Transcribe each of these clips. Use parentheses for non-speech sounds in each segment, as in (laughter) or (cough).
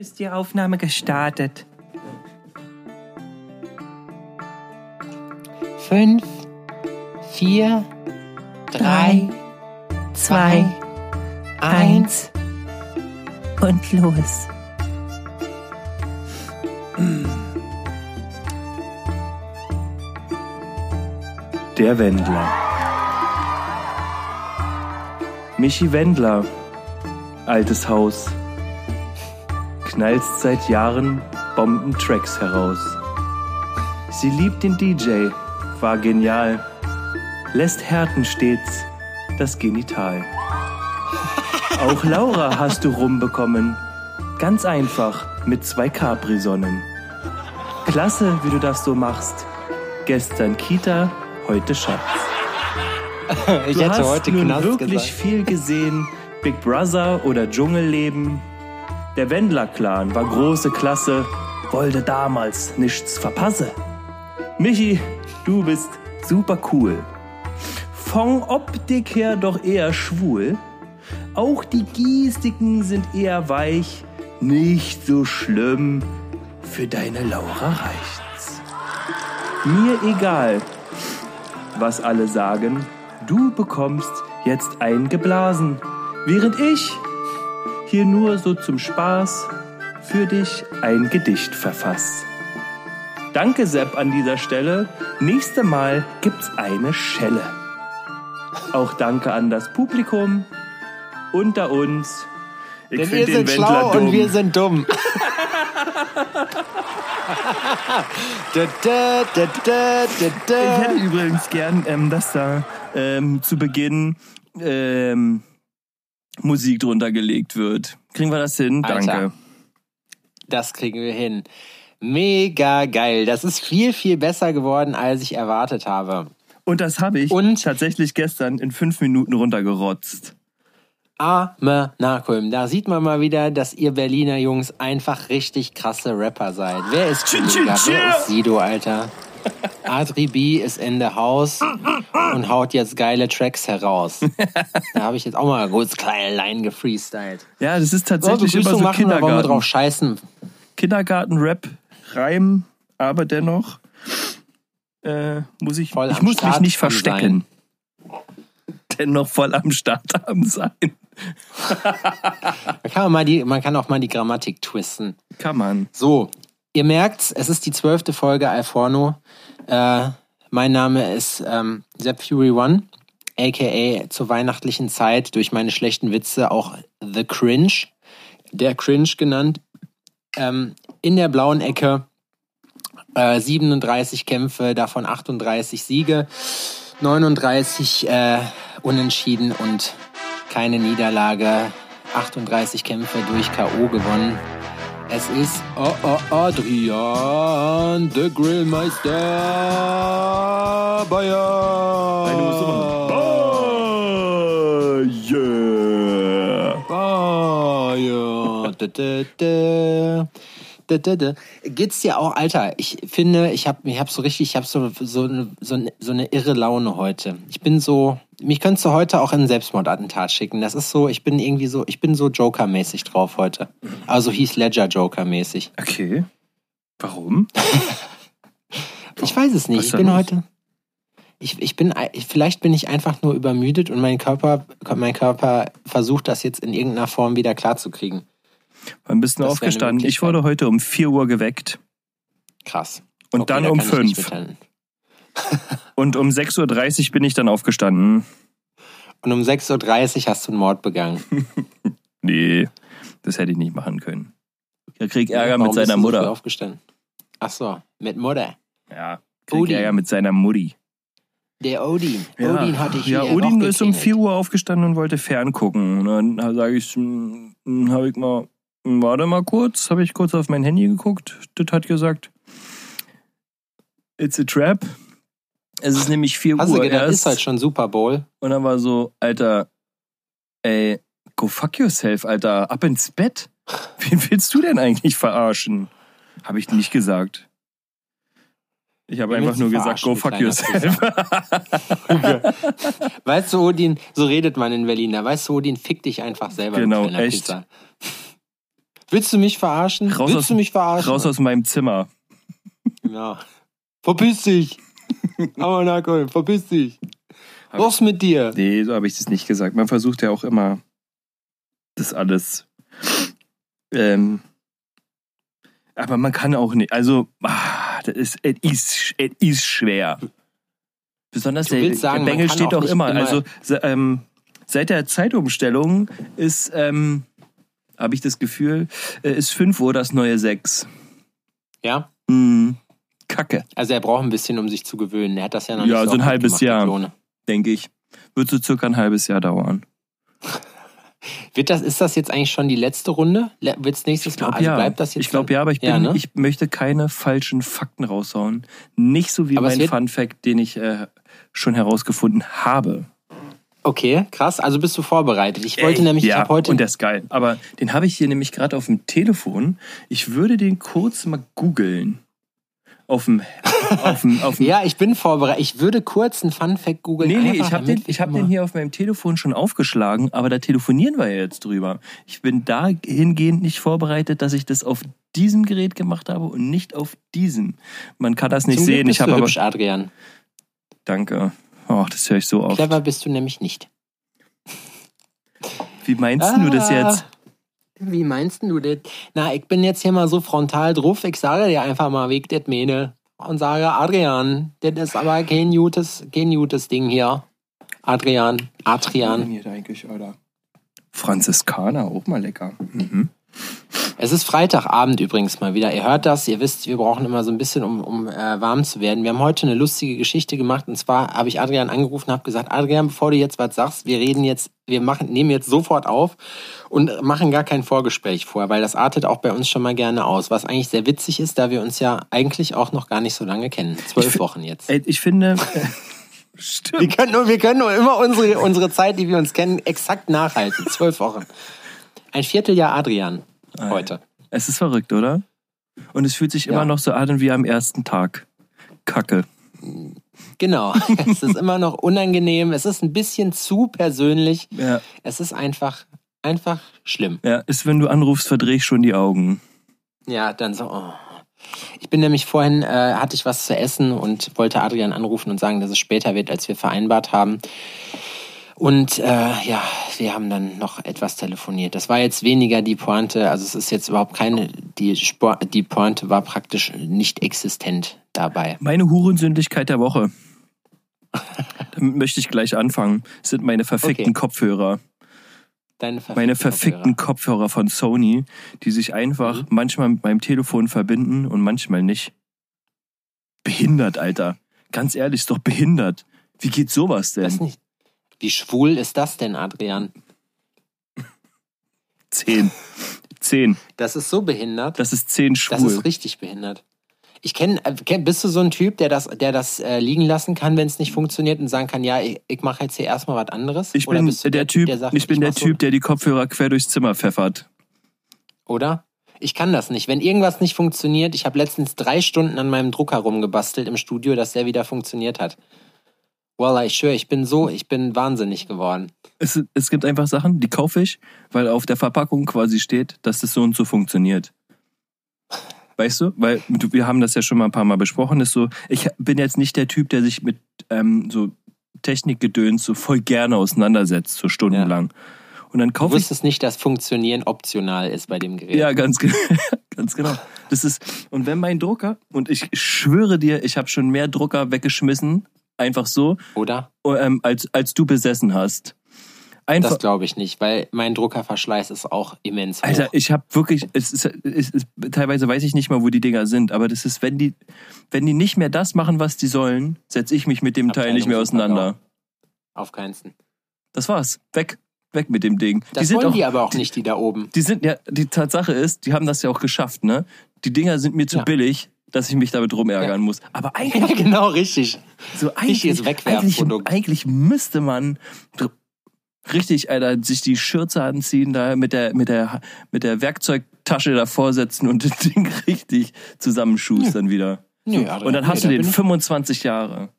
Ist die Aufnahme gestartet? Fünf, vier, drei, zwei, eins. Und los. Der Wendler. Michi Wendler. Altes Haus. Knallst seit Jahren Bombentracks heraus. Sie liebt den DJ, war genial. Lässt Härten stets das Genital. (laughs) Auch Laura hast du rumbekommen. Ganz einfach mit zwei Capri-Sonnen. Klasse, wie du das so machst. Gestern Kita, heute Schatz. (laughs) Ich Du hätte hast heute nun Knast wirklich gesagt. viel gesehen. Big Brother oder Dschungelleben. Der Wendler-Clan war große Klasse, wollte damals nichts verpasse. Michi, du bist super cool. Von Optik her doch eher schwul. Auch die Gestiken sind eher weich. Nicht so schlimm. Für deine Laura reicht's. Mir egal, was alle sagen. Du bekommst jetzt ein geblasen, während ich hier nur so zum Spaß für dich ein Gedicht verfass. Danke, Sepp, an dieser Stelle. Nächste Mal gibt's eine Schelle. Auch danke an das Publikum unter uns. Ich Denn wir sind schlau und wir sind dumm. (laughs) da, da, da, Ich hätte übrigens gern, ähm, dass da ähm, zu Beginn ähm, Musik drunter gelegt wird. Kriegen wir das hin? Alter. Danke. Das kriegen wir hin. Mega geil. Das ist viel, viel besser geworden, als ich erwartet habe. Und das habe ich Und- tatsächlich gestern in fünf Minuten runtergerotzt. Arme Nachholm. Da sieht man mal wieder, dass ihr Berliner Jungs einfach richtig krasse Rapper seid. Wer ist. Wer ist Sido, Alter? Adri B ist in the house und haut jetzt geile Tracks heraus. (laughs) Da habe ich jetzt auch mal kurz kleine Line gefreestylt. Ja, das ist So, tatsächlich immer Begrüßung so machen, da wollen wir Kindergarten. drauf scheißen. Kindergarten-Rap, Reim, aber dennoch äh, muss ich, Voll ich muss mich Start nicht am verstecken. Dennoch voll am Start haben sein. Man kann, auch mal die, man kann auch mal die Grammatik twisten. Kann man. So, ihr merkt's, es ist die zwölfte Folge Alforno. Äh, mein Name ist ähm, Sepp Fury One, aka zur weihnachtlichen Zeit durch meine schlechten Witze auch The Cringe, der Cringe genannt. Ähm, in der blauen Ecke äh, 37 Kämpfe, davon 38 Siege, 39 äh, Unentschieden und keine Niederlage, 38 Kämpfe durch K.O. gewonnen. Es ist oh, oh, Adrian, der Grillmeister Bayern. Nein, du musst so machen. Yeah. Bayern. Da, da, da. Da, da, da. Geht's dir auch, Alter? Ich finde, ich habe ich hab so richtig, ich habe so, so, so, so eine irre Laune heute. Ich bin so, mich könntest du heute auch in ein Selbstmordattentat schicken. Das ist so, ich bin irgendwie so, ich bin so Joker-mäßig drauf heute. Also Heath Ledger Joker-mäßig. Okay. Warum? (laughs) Ich weiß es nicht. Was Ich bin heute. Ich, ich bin, ich, vielleicht bin ich einfach nur übermüdet und mein Körper, mein Körper versucht das jetzt in irgendeiner Form wieder klarzukriegen. Wann bist du aufgestanden? Ich wurde heute um 4 Uhr geweckt. Krass. Und Okay, dann da um kann ich nicht 5. Und um 6.30 Uhr bin ich dann aufgestanden. Und um 6.30 Uhr hast du einen Mord begangen. (laughs) Nee, das hätte ich nicht machen können. Er kriegt Ärger Warum mit seiner bist du so Mutter. aufgestanden? Ach so, mit Mutter. Ja, kriegt Odin. Ärger mit seiner Mutti. Der Odin. Ja, Odin hatte ich ja Odin ist um geklingelt. 4 Uhr aufgestanden und wollte ferngucken. Und dann sage ich, hm, habe ich mal, hm, warte mal kurz, habe ich kurz auf mein Handy geguckt. Das hat gesagt, it's a trap. Es ist nämlich 4 Hast du Uhr gedacht, erst. ist halt schon Super Bowl. Und dann war so, Alter, ey, go fuck yourself, Alter, ab ins Bett. (laughs) Wen willst du denn eigentlich verarschen? Habe ich nicht gesagt. Ich habe einfach du nur gesagt, go fuck du yourself. (laughs) Weißt du, Odin, so redet man in Berlin. Da weißt du, Odin, fick dich einfach selber. du Genau, echt. Pisser. Willst du mich verarschen? Raus Willst aus- du mich verarschen? Raus aus meinem Zimmer. Ja. Verpiss dich. (laughs) Amanako, verpiss dich. Was mit dir? Nee, so habe ich das nicht gesagt. Man versucht ja auch immer, das alles. Ähm, aber man kann auch nicht. Also, ah, das ist, es ist, es ist schwer. Besonders Du der, sagen, der Bengel steht auch doch nicht immer. immer- Also, ähm, seit der Zeitumstellung ist, ähm, habe ich das Gefühl, äh, ist 5 Uhr das neue 6. Ja? Hm, Kacke, Also er braucht ein bisschen, um sich zu gewöhnen. Er hat das ja noch Ja, nicht so ein oft halbes Jahr. Denke ich. Wird so circa ein halbes Jahr dauern. (laughs) Wird das, ist das jetzt eigentlich schon die letzte Runde? Wird es nächstes Mal? glaub, Also ja. bleibt das jetzt? Ich glaube ja, aber ich, bin, Ja, ne? ich möchte keine falschen Fakten raushauen. Nicht so wie Aber mein Fun Fact, den ich äh, schon herausgefunden habe. Okay, krass. Also bist du vorbereitet. Ich wollte nämlich, ja, ich habe heute. und der ist geil. Aber den habe ich hier nämlich gerade auf dem Telefon. Ich würde den kurz mal googeln. Auf dem, auf dem, (laughs) auf dem ja, ich bin vorbereitet. Ich würde kurz einen Fun Fact googeln. Nee, nee, ich habe den, ich hab den hier auf meinem Telefon schon aufgeschlagen, aber da telefonieren wir ja jetzt drüber. Ich bin dahingehend nicht vorbereitet, dass ich das auf diesem Gerät gemacht habe und nicht auf diesem. Man kann das nicht Zum Glück sehen. bist Ich habe aber. hübsch, Adrian. Danke. Oh, das höre ich so oft. Clever bist du nämlich nicht. Wie meinst du das Ah, jetzt? Wie meinst du das? Na, ich bin jetzt hier mal so frontal drauf. Ich sage dir einfach mal weg das Mähne und sage, Adrian, das ist aber kein gutes, kein gutes Ding hier. Adrian, Adrian. hier eigentlich, Alter? Franziskaner, auch mal lecker. Mhm. Es ist Freitagabend übrigens mal wieder. Ihr hört das, ihr wisst, wir brauchen immer so ein bisschen, um, um äh, warm zu werden. Wir haben heute eine lustige Geschichte gemacht und zwar habe ich Adrian angerufen und habe gesagt, Adrian, bevor du jetzt was sagst, wir reden jetzt, wir machen, nehmen jetzt sofort auf und machen gar kein Vorgespräch vor, weil das artet auch bei uns schon mal gerne aus, was eigentlich sehr witzig ist, da wir uns ja eigentlich auch noch gar nicht so lange kennen. Zwölf Wochen jetzt. Ich finde. (laughs) Wir Stimmt. können nur, wir können nur immer unsere, unsere Zeit, die wir uns kennen, exakt nachhalten. Zwölf Wochen. Ein Vierteljahr Adrian heute. Es ist verrückt, oder? Und es fühlt sich Ja. immer noch so an wie am ersten Tag. Kacke. Genau. (laughs) Es ist immer noch unangenehm. Es ist ein bisschen zu persönlich. Ja. Es ist einfach, einfach schlimm. Ja, ist, wenn du anrufst, verdrehe ich schon die Augen. Ja, dann so. Oh. Ich bin nämlich vorhin, äh, hatte ich was zu essen und wollte Adrian anrufen und sagen, dass es später wird, als wir vereinbart haben. Und äh, ja, wir haben dann noch etwas telefoniert. Das war jetzt weniger die Pointe, also es ist jetzt überhaupt keine, die, Spor die Pointe war praktisch nicht existent dabei. Meine Hurensündigkeit der Woche. (laughs) Damit möchte ich gleich anfangen. Das sind meine verfickten Okay. Kopfhörer. Deine verfickten Meine verfickten Kopfhörer von Sony, die sich einfach Mhm. manchmal mit meinem Telefon verbinden und manchmal nicht. Behindert, Alter. Ganz ehrlich, ist doch behindert. Wie geht sowas Das denn? nicht. Wie schwul ist das denn, Adrian? Zehn. Zehn. Das ist so behindert. Das ist zehn Das schwul. ist richtig behindert. Ich kenne, äh, kenn, bist du so ein Typ, der das, der das äh, liegen lassen kann, wenn es nicht funktioniert und sagen kann, ja, ich, ich mache jetzt hier erstmal was anderes? Ich bin du der, Typ, sagt, ich bin der mach so- Typ, der die Kopfhörer quer durchs Zimmer pfeffert. Oder? Ich kann das nicht. Wenn irgendwas nicht funktioniert, ich habe letztens drei Stunden an meinem Drucker rumgebastelt im Studio, dass der wieder funktioniert hat. Wallah, ich schwöre, ich bin so, ich bin wahnsinnig geworden. Es, es gibt einfach Sachen, die kaufe ich, weil auf der Verpackung quasi steht, dass das so und so funktioniert. Weißt du? Weil du, wir haben das ja schon mal ein paar Mal besprochen. Ist so, ich bin jetzt nicht der Typ, der sich mit ähm, so Technikgedöns so voll gerne auseinandersetzt, so stundenlang. Und dann Du kaufe ich wusstest nicht, dass Funktionieren optional ist bei dem Gerät. Ja, ganz, ge- (laughs) ganz genau. Das ist und wenn mein Drucker und ich schwöre dir, ich habe schon mehr Drucker weggeschmissen, einfach so, Oder? ähm, als als du besessen hast. Einfach, Das glaube ich nicht, weil mein Druckerverschleiß ist auch immens hoch. Alter, ich habe wirklich, es ist, es ist, teilweise weiß ich nicht mal, wo die Dinger sind, aber das ist, wenn die, wenn die nicht mehr das machen, was die sollen, setze ich mich mit dem Teil nicht mehr Abteilung auseinander. Auf keinen Fall. Das war's. Weg. Weg mit dem Ding. Das die sind wollen auch, die aber auch nicht, die da oben. die sind, ja, die Tatsache ist, die haben das ja auch geschafft, ne? Die Dinger sind mir zu Ja. billig, dass ich mich damit rumärgern muss. Aber (laughs) eigentlich, Ja, genau, richtig. so eigentlich, richtiges eigentlich, eigentlich müsste man richtig, Alter, sich die Schürze anziehen, da mit der, mit der, mit der Werkzeugtasche davor setzen und (laughs) das Ding richtig zusammenschustern wieder. Nö, Und dann hast du den 25 Jahre.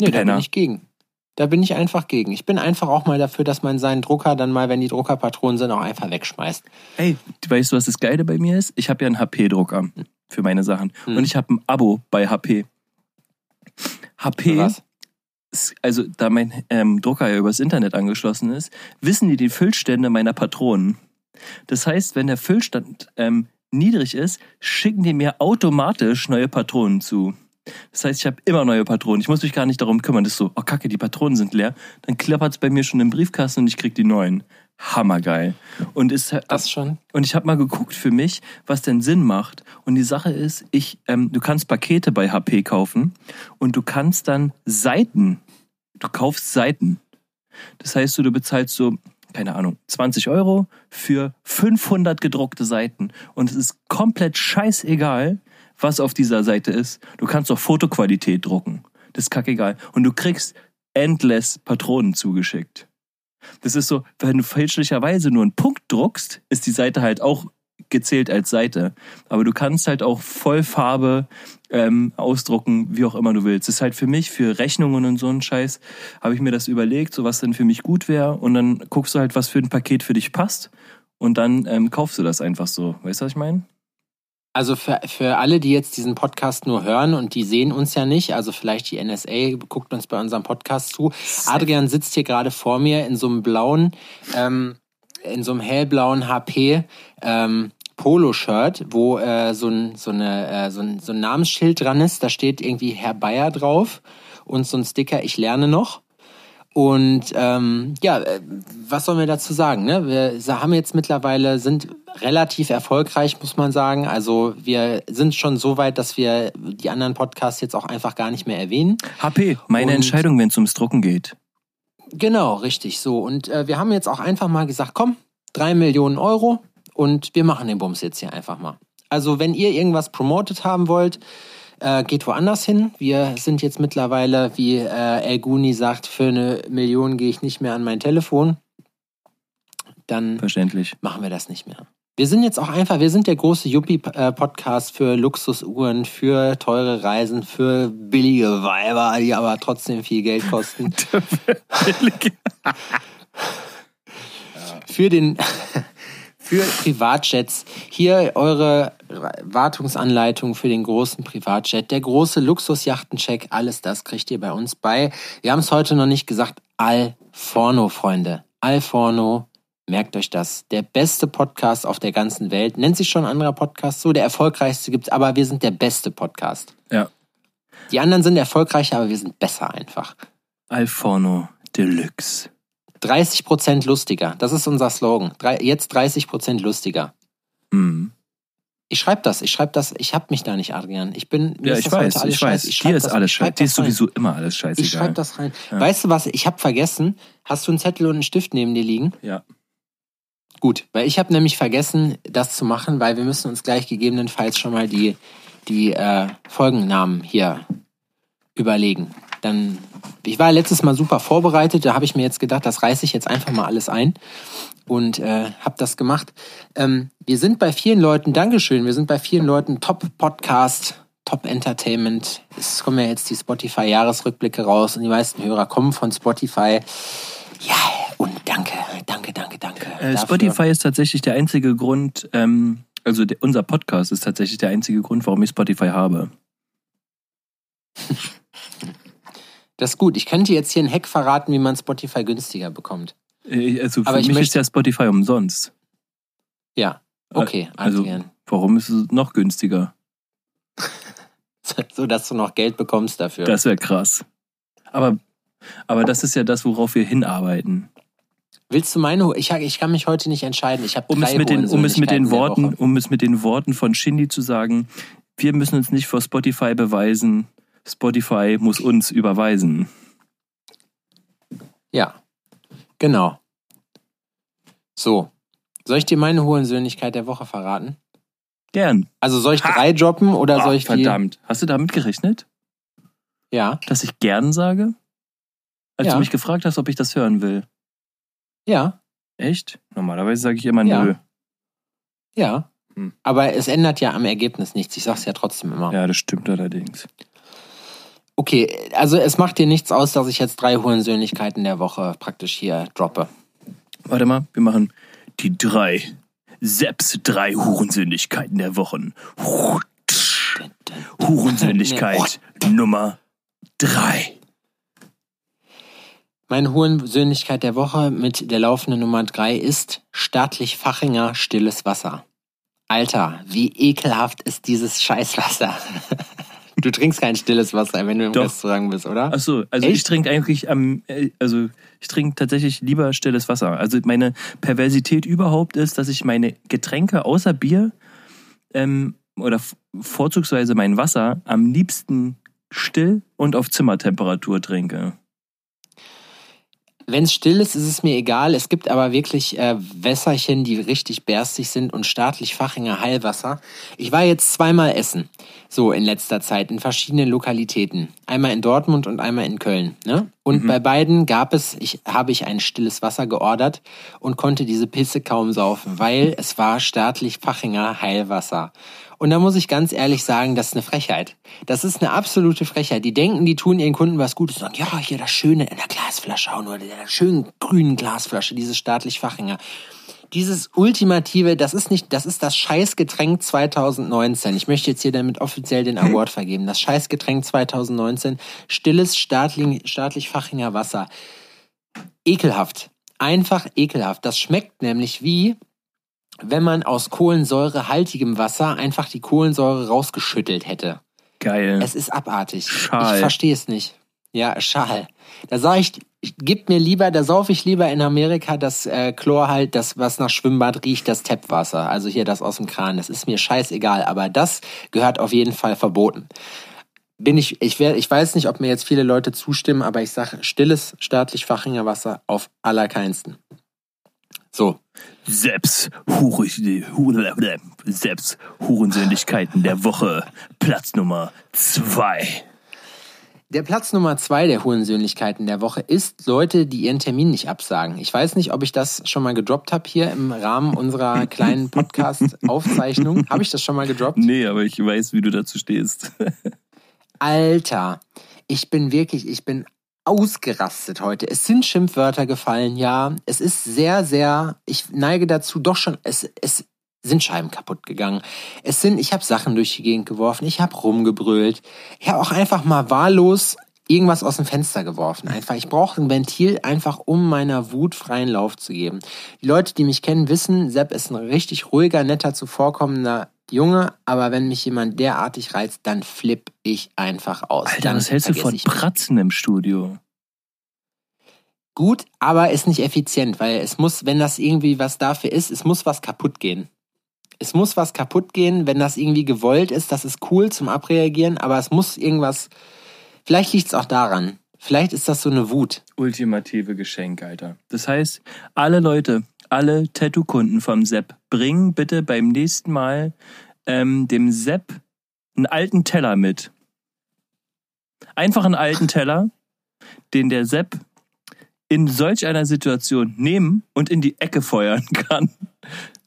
Nee, da bin Penner. ich gegen. Da bin ich einfach gegen. Ich bin einfach auch mal dafür, dass man seinen Drucker dann mal, wenn die Druckerpatronen sind, auch einfach wegschmeißt. Ey, weißt du, was das Geile bei mir ist? Ich habe ja einen HP-Drucker für meine Sachen. Hm. Und ich habe ein Abo bei HP. HP, Was? also da mein ähm, Drucker ja übers Internet angeschlossen ist, wissen die die Füllstände meiner Patronen. Das heißt, wenn der Füllstand ähm, niedrig ist, schicken die mir automatisch neue Patronen zu. Das heißt, ich habe immer neue Patronen. Ich muss mich gar nicht darum kümmern. Das ist so, oh kacke, die Patronen sind leer. Dann klappert es bei mir schon im Briefkasten und ich krieg die neuen. Hammergeil. Und ist Das schon? und ich habe mal geguckt für mich, was denn Sinn macht. Und die Sache ist, ich, ähm, du kannst Pakete bei HP kaufen und du kannst dann Seiten, du kaufst Seiten. Das heißt, du, du bezahlst so, keine Ahnung, 20 Euro für 500 gedruckte Seiten. Und es ist komplett scheißegal, was auf dieser Seite ist. Du kannst auch Fotoqualität drucken. Das ist kackegal. Und du kriegst endless Patronen zugeschickt. Das ist so, wenn du fälschlicherweise nur einen Punkt druckst, ist die Seite halt auch gezählt als Seite. Aber du kannst halt auch Vollfarbe ähm, ausdrucken, wie auch immer du willst. Das ist halt für mich, für Rechnungen und so einen Scheiß, habe ich mir das überlegt, so was dann für mich gut wäre. Und dann guckst du halt, was für ein Paket für dich passt. Und dann ähm, kaufst du das einfach so. Weißt du, was ich meine? Also für, für alle, die jetzt diesen Podcast nur hören und die sehen uns ja nicht, also vielleicht die NSA guckt uns bei unserem Podcast zu. Adrian sitzt hier gerade vor mir in so einem blauen, ähm, in so einem hellblauen HP ähm, Poloshirt, wo äh, so, ein, so, eine, äh, so, ein, so ein Namensschild dran ist. Da steht irgendwie Herr Bayer drauf und so ein Sticker, ich lerne noch. Und ähm, ja, äh, was sollen wir dazu sagen? Ne? Wir haben jetzt mittlerweile, sind relativ erfolgreich, muss man sagen. Also wir sind schon so weit, dass wir die anderen Podcasts jetzt auch einfach gar nicht mehr erwähnen. HP, meine Und- Entscheidung, wenn es ums Drucken geht. Genau, richtig so. Und äh, wir haben jetzt auch einfach mal gesagt, komm, drei Millionen Euro und wir machen den Bums jetzt hier einfach mal. Also wenn ihr irgendwas promotet haben wollt, äh, geht woanders hin. Wir sind jetzt mittlerweile, wie äh, El Guni sagt, für eine Million gehe ich nicht mehr an mein Telefon. Dann Verständlich. machen wir das nicht mehr. Wir sind jetzt auch einfach, wir sind der große Yuppie-Podcast für Luxusuhren, für teure Reisen, für billige Weiber, die aber trotzdem viel Geld kosten. (laughs) für den (laughs) für Privatjets. Hier eure Wartungsanleitung für den großen Privatjet, der große Luxusjachtencheck, alles das kriegt ihr bei uns bei. Wir haben es heute noch nicht gesagt, Alforno, Freunde. Alforno, merkt euch das. Der beste Podcast auf der ganzen Welt. Nennt sich schon ein anderer Podcast so, der erfolgreichste gibt's, aber wir sind der beste Podcast. Ja. Die anderen sind erfolgreicher, aber wir sind besser einfach. Alforno Deluxe. 30% lustiger. Das ist unser Slogan. Drei, jetzt 30% lustiger. Mhm. Ich schreibe das, ich schreibe das, ich hab mich da nicht, Adrian. Ich bin, mir Ja, ist ich das heute weiß, alles ich weiß. scheiße. Dir ist das- alles ich scheiße. Dir ist das rein. sowieso immer alles Ich schreibe das rein. Ja. Weißt du was, ich habe vergessen, hast du einen Zettel und einen Stift neben dir liegen? Ja. Gut, weil ich habe nämlich vergessen, das zu machen, weil wir müssen uns gleich gegebenenfalls schon mal die, die äh, Folgennamen hier überlegen. Dann, ich war letztes Mal super vorbereitet, da habe ich mir jetzt gedacht, das reiße ich jetzt einfach mal alles ein und äh, habe das gemacht. Ähm, wir sind bei vielen Leuten, Dankeschön, wir sind bei vielen Leuten Top-Podcast, Top-Entertainment. Es kommen ja jetzt die Spotify-Jahresrückblicke raus und die meisten Hörer kommen von Spotify. Ja, und danke, danke, danke, danke. Äh. Spotify ist tatsächlich der einzige Grund, ähm, also der, unser Podcast ist tatsächlich der einzige Grund, warum ich Spotify habe. (laughs) Das ist gut. Ich könnte jetzt hier einen Hack verraten, wie man Spotify günstiger bekommt. Äh, Also für Aber ich mich möchte- ist ja Spotify umsonst. Ja, okay, Also, Adrian. warum ist es noch günstiger? (laughs) So, dass du noch Geld bekommst dafür. Das wäre krass. Aber, aber das ist ja das, worauf wir hinarbeiten. Willst du meine? Ich, ich kann mich heute nicht entscheiden. Ich habe Um drei es, mit den, um, es mit den Worten, um es mit den Worten von Shindy zu sagen, wir müssen uns nicht vor Spotify beweisen. Spotify muss uns überweisen. Ja, genau. So, soll ich dir meine Hurensöhnlichkeit der Woche verraten? Gern. Also soll ich drei droppen oder soll Ah, ich die? verdammt. Hast du damit gerechnet, Ja, dass ich gern sage? Als Ja. du mich gefragt hast, ob ich das hören will. ja, Echt? Normalerweise sage ich immer Ja. nö. ja. Hm. Aber es ändert ja am Ergebnis nichts. Ich sag's ja trotzdem immer. Ja, das stimmt allerdings. Okay, also es macht dir nichts aus, dass ich jetzt drei Hurensöhnlichkeiten der Woche praktisch hier droppe. Warte mal, wir machen die drei. Seps drei Hurensündigkeiten der Wochen. Hurensündigkeit Nummer drei. Meine Hurensöhnlichkeit der Woche mit der laufenden Nummer drei ist staatlich Fachinger stilles Wasser. Alter, wie ekelhaft ist dieses Scheißwasser. (laughs) Du trinkst kein stilles Wasser, wenn du im Doch. Restaurant bist, oder? Ach so, also Echt? ich trinke eigentlich am, äh, also ich trinke tatsächlich lieber stilles Wasser. Also meine Perversität überhaupt ist, dass ich meine Getränke außer Bier ähm, oder vorzugsweise mein Wasser am liebsten still und auf Zimmertemperatur trinke. Wenn es still ist, ist es mir egal. Es gibt aber wirklich äh, Wässerchen, die richtig berstig sind und staatlich Fachinger Heilwasser. Ich war jetzt zweimal essen, so in letzter Zeit, in verschiedenen Lokalitäten. Einmal in Dortmund und einmal in Köln. Ne? Und bei beiden gab es, ich, habe ich ein stilles Wasser geordert und konnte diese Pisse kaum saufen, weil es war staatlich Fachinger Heilwasser. Und da muss ich ganz ehrlich sagen, das ist eine Frechheit. Das ist eine absolute Frechheit. Die denken, die tun ihren Kunden was Gutes und sagen, ja, hier das Schöne in der Glasflasche auch nur, in der schönen grünen Glasflasche, dieses staatlich Fachinger. Dieses ultimative, das ist nicht, das ist das Scheißgetränk 2019. Ich möchte jetzt hier damit offiziell den Award vergeben. Das Scheißgetränk 2019. Stilles staatlich, staatlich Fachinger Wasser. Ekelhaft. Einfach ekelhaft. Das schmeckt nämlich wie, wenn man aus kohlensäurehaltigem Wasser einfach die Kohlensäure rausgeschüttelt hätte. Geil. Es ist abartig. Schal. Ich verstehe es nicht. Ja, Schal. Da sage ich, gib mir lieber, da saufe ich lieber in Amerika das äh, Chlor halt, das, was nach Schwimmbad riecht, das Tappwasser. Also hier das aus dem Kran. Das ist mir scheißegal. Aber das gehört auf jeden Fall verboten. Bin ich, ich, wär, ich weiß nicht, ob mir jetzt viele Leute zustimmen, aber ich sage, stilles staatlich Fachinger Wasser auf allerkeinsten. So. Seps, Hure, Hure, Seps Hurensündigkeiten der Woche. Platz Nummer zwei. Der Platz Nummer zwei der Hurensöhnlichkeiten der Woche ist Leute, die ihren Termin nicht absagen. Ich weiß nicht, ob ich das schon mal gedroppt habe hier im Rahmen unserer kleinen Podcast-Aufzeichnung. Habe ich das schon mal gedroppt? Nee, aber ich weiß, wie du dazu stehst. Alter, ich bin wirklich, ich bin ausgerastet heute. Es sind Schimpfwörter gefallen, ja. Es ist sehr, sehr, ich neige dazu doch schon, es, es sind Scheiben kaputt gegangen. Es sind, ich habe Sachen durch die Gegend geworfen, ich habe rumgebrüllt. Ich habe auch einfach mal wahllos irgendwas aus dem Fenster geworfen. Einfach, ich brauche ein Ventil einfach, um meiner Wut freien Lauf zu geben. Die Leute, die mich kennen, wissen, Sepp ist ein richtig ruhiger, netter, zuvorkommender Junge, aber wenn mich jemand derartig reizt, dann flipp ich einfach aus. Alter, dann was hältst du von ich mich. Pratzen im Studio? Gut, aber ist nicht effizient, weil es muss, wenn das irgendwie was dafür ist, es muss was kaputt gehen. Es muss was kaputt gehen, wenn das irgendwie gewollt ist, das ist cool zum Abreagieren, aber es muss irgendwas, vielleicht liegt es auch daran. Vielleicht ist das so eine Wut. Ultimative Geschenk, Alter. Das heißt, alle Leute, alle Tattoo-Kunden vom Sepp, bringen bitte beim nächsten Mal ähm, dem Sepp einen alten Teller mit. Einfach einen alten Teller, den der Sepp in solch einer Situation nehmen und in die Ecke feuern (laughs) kann.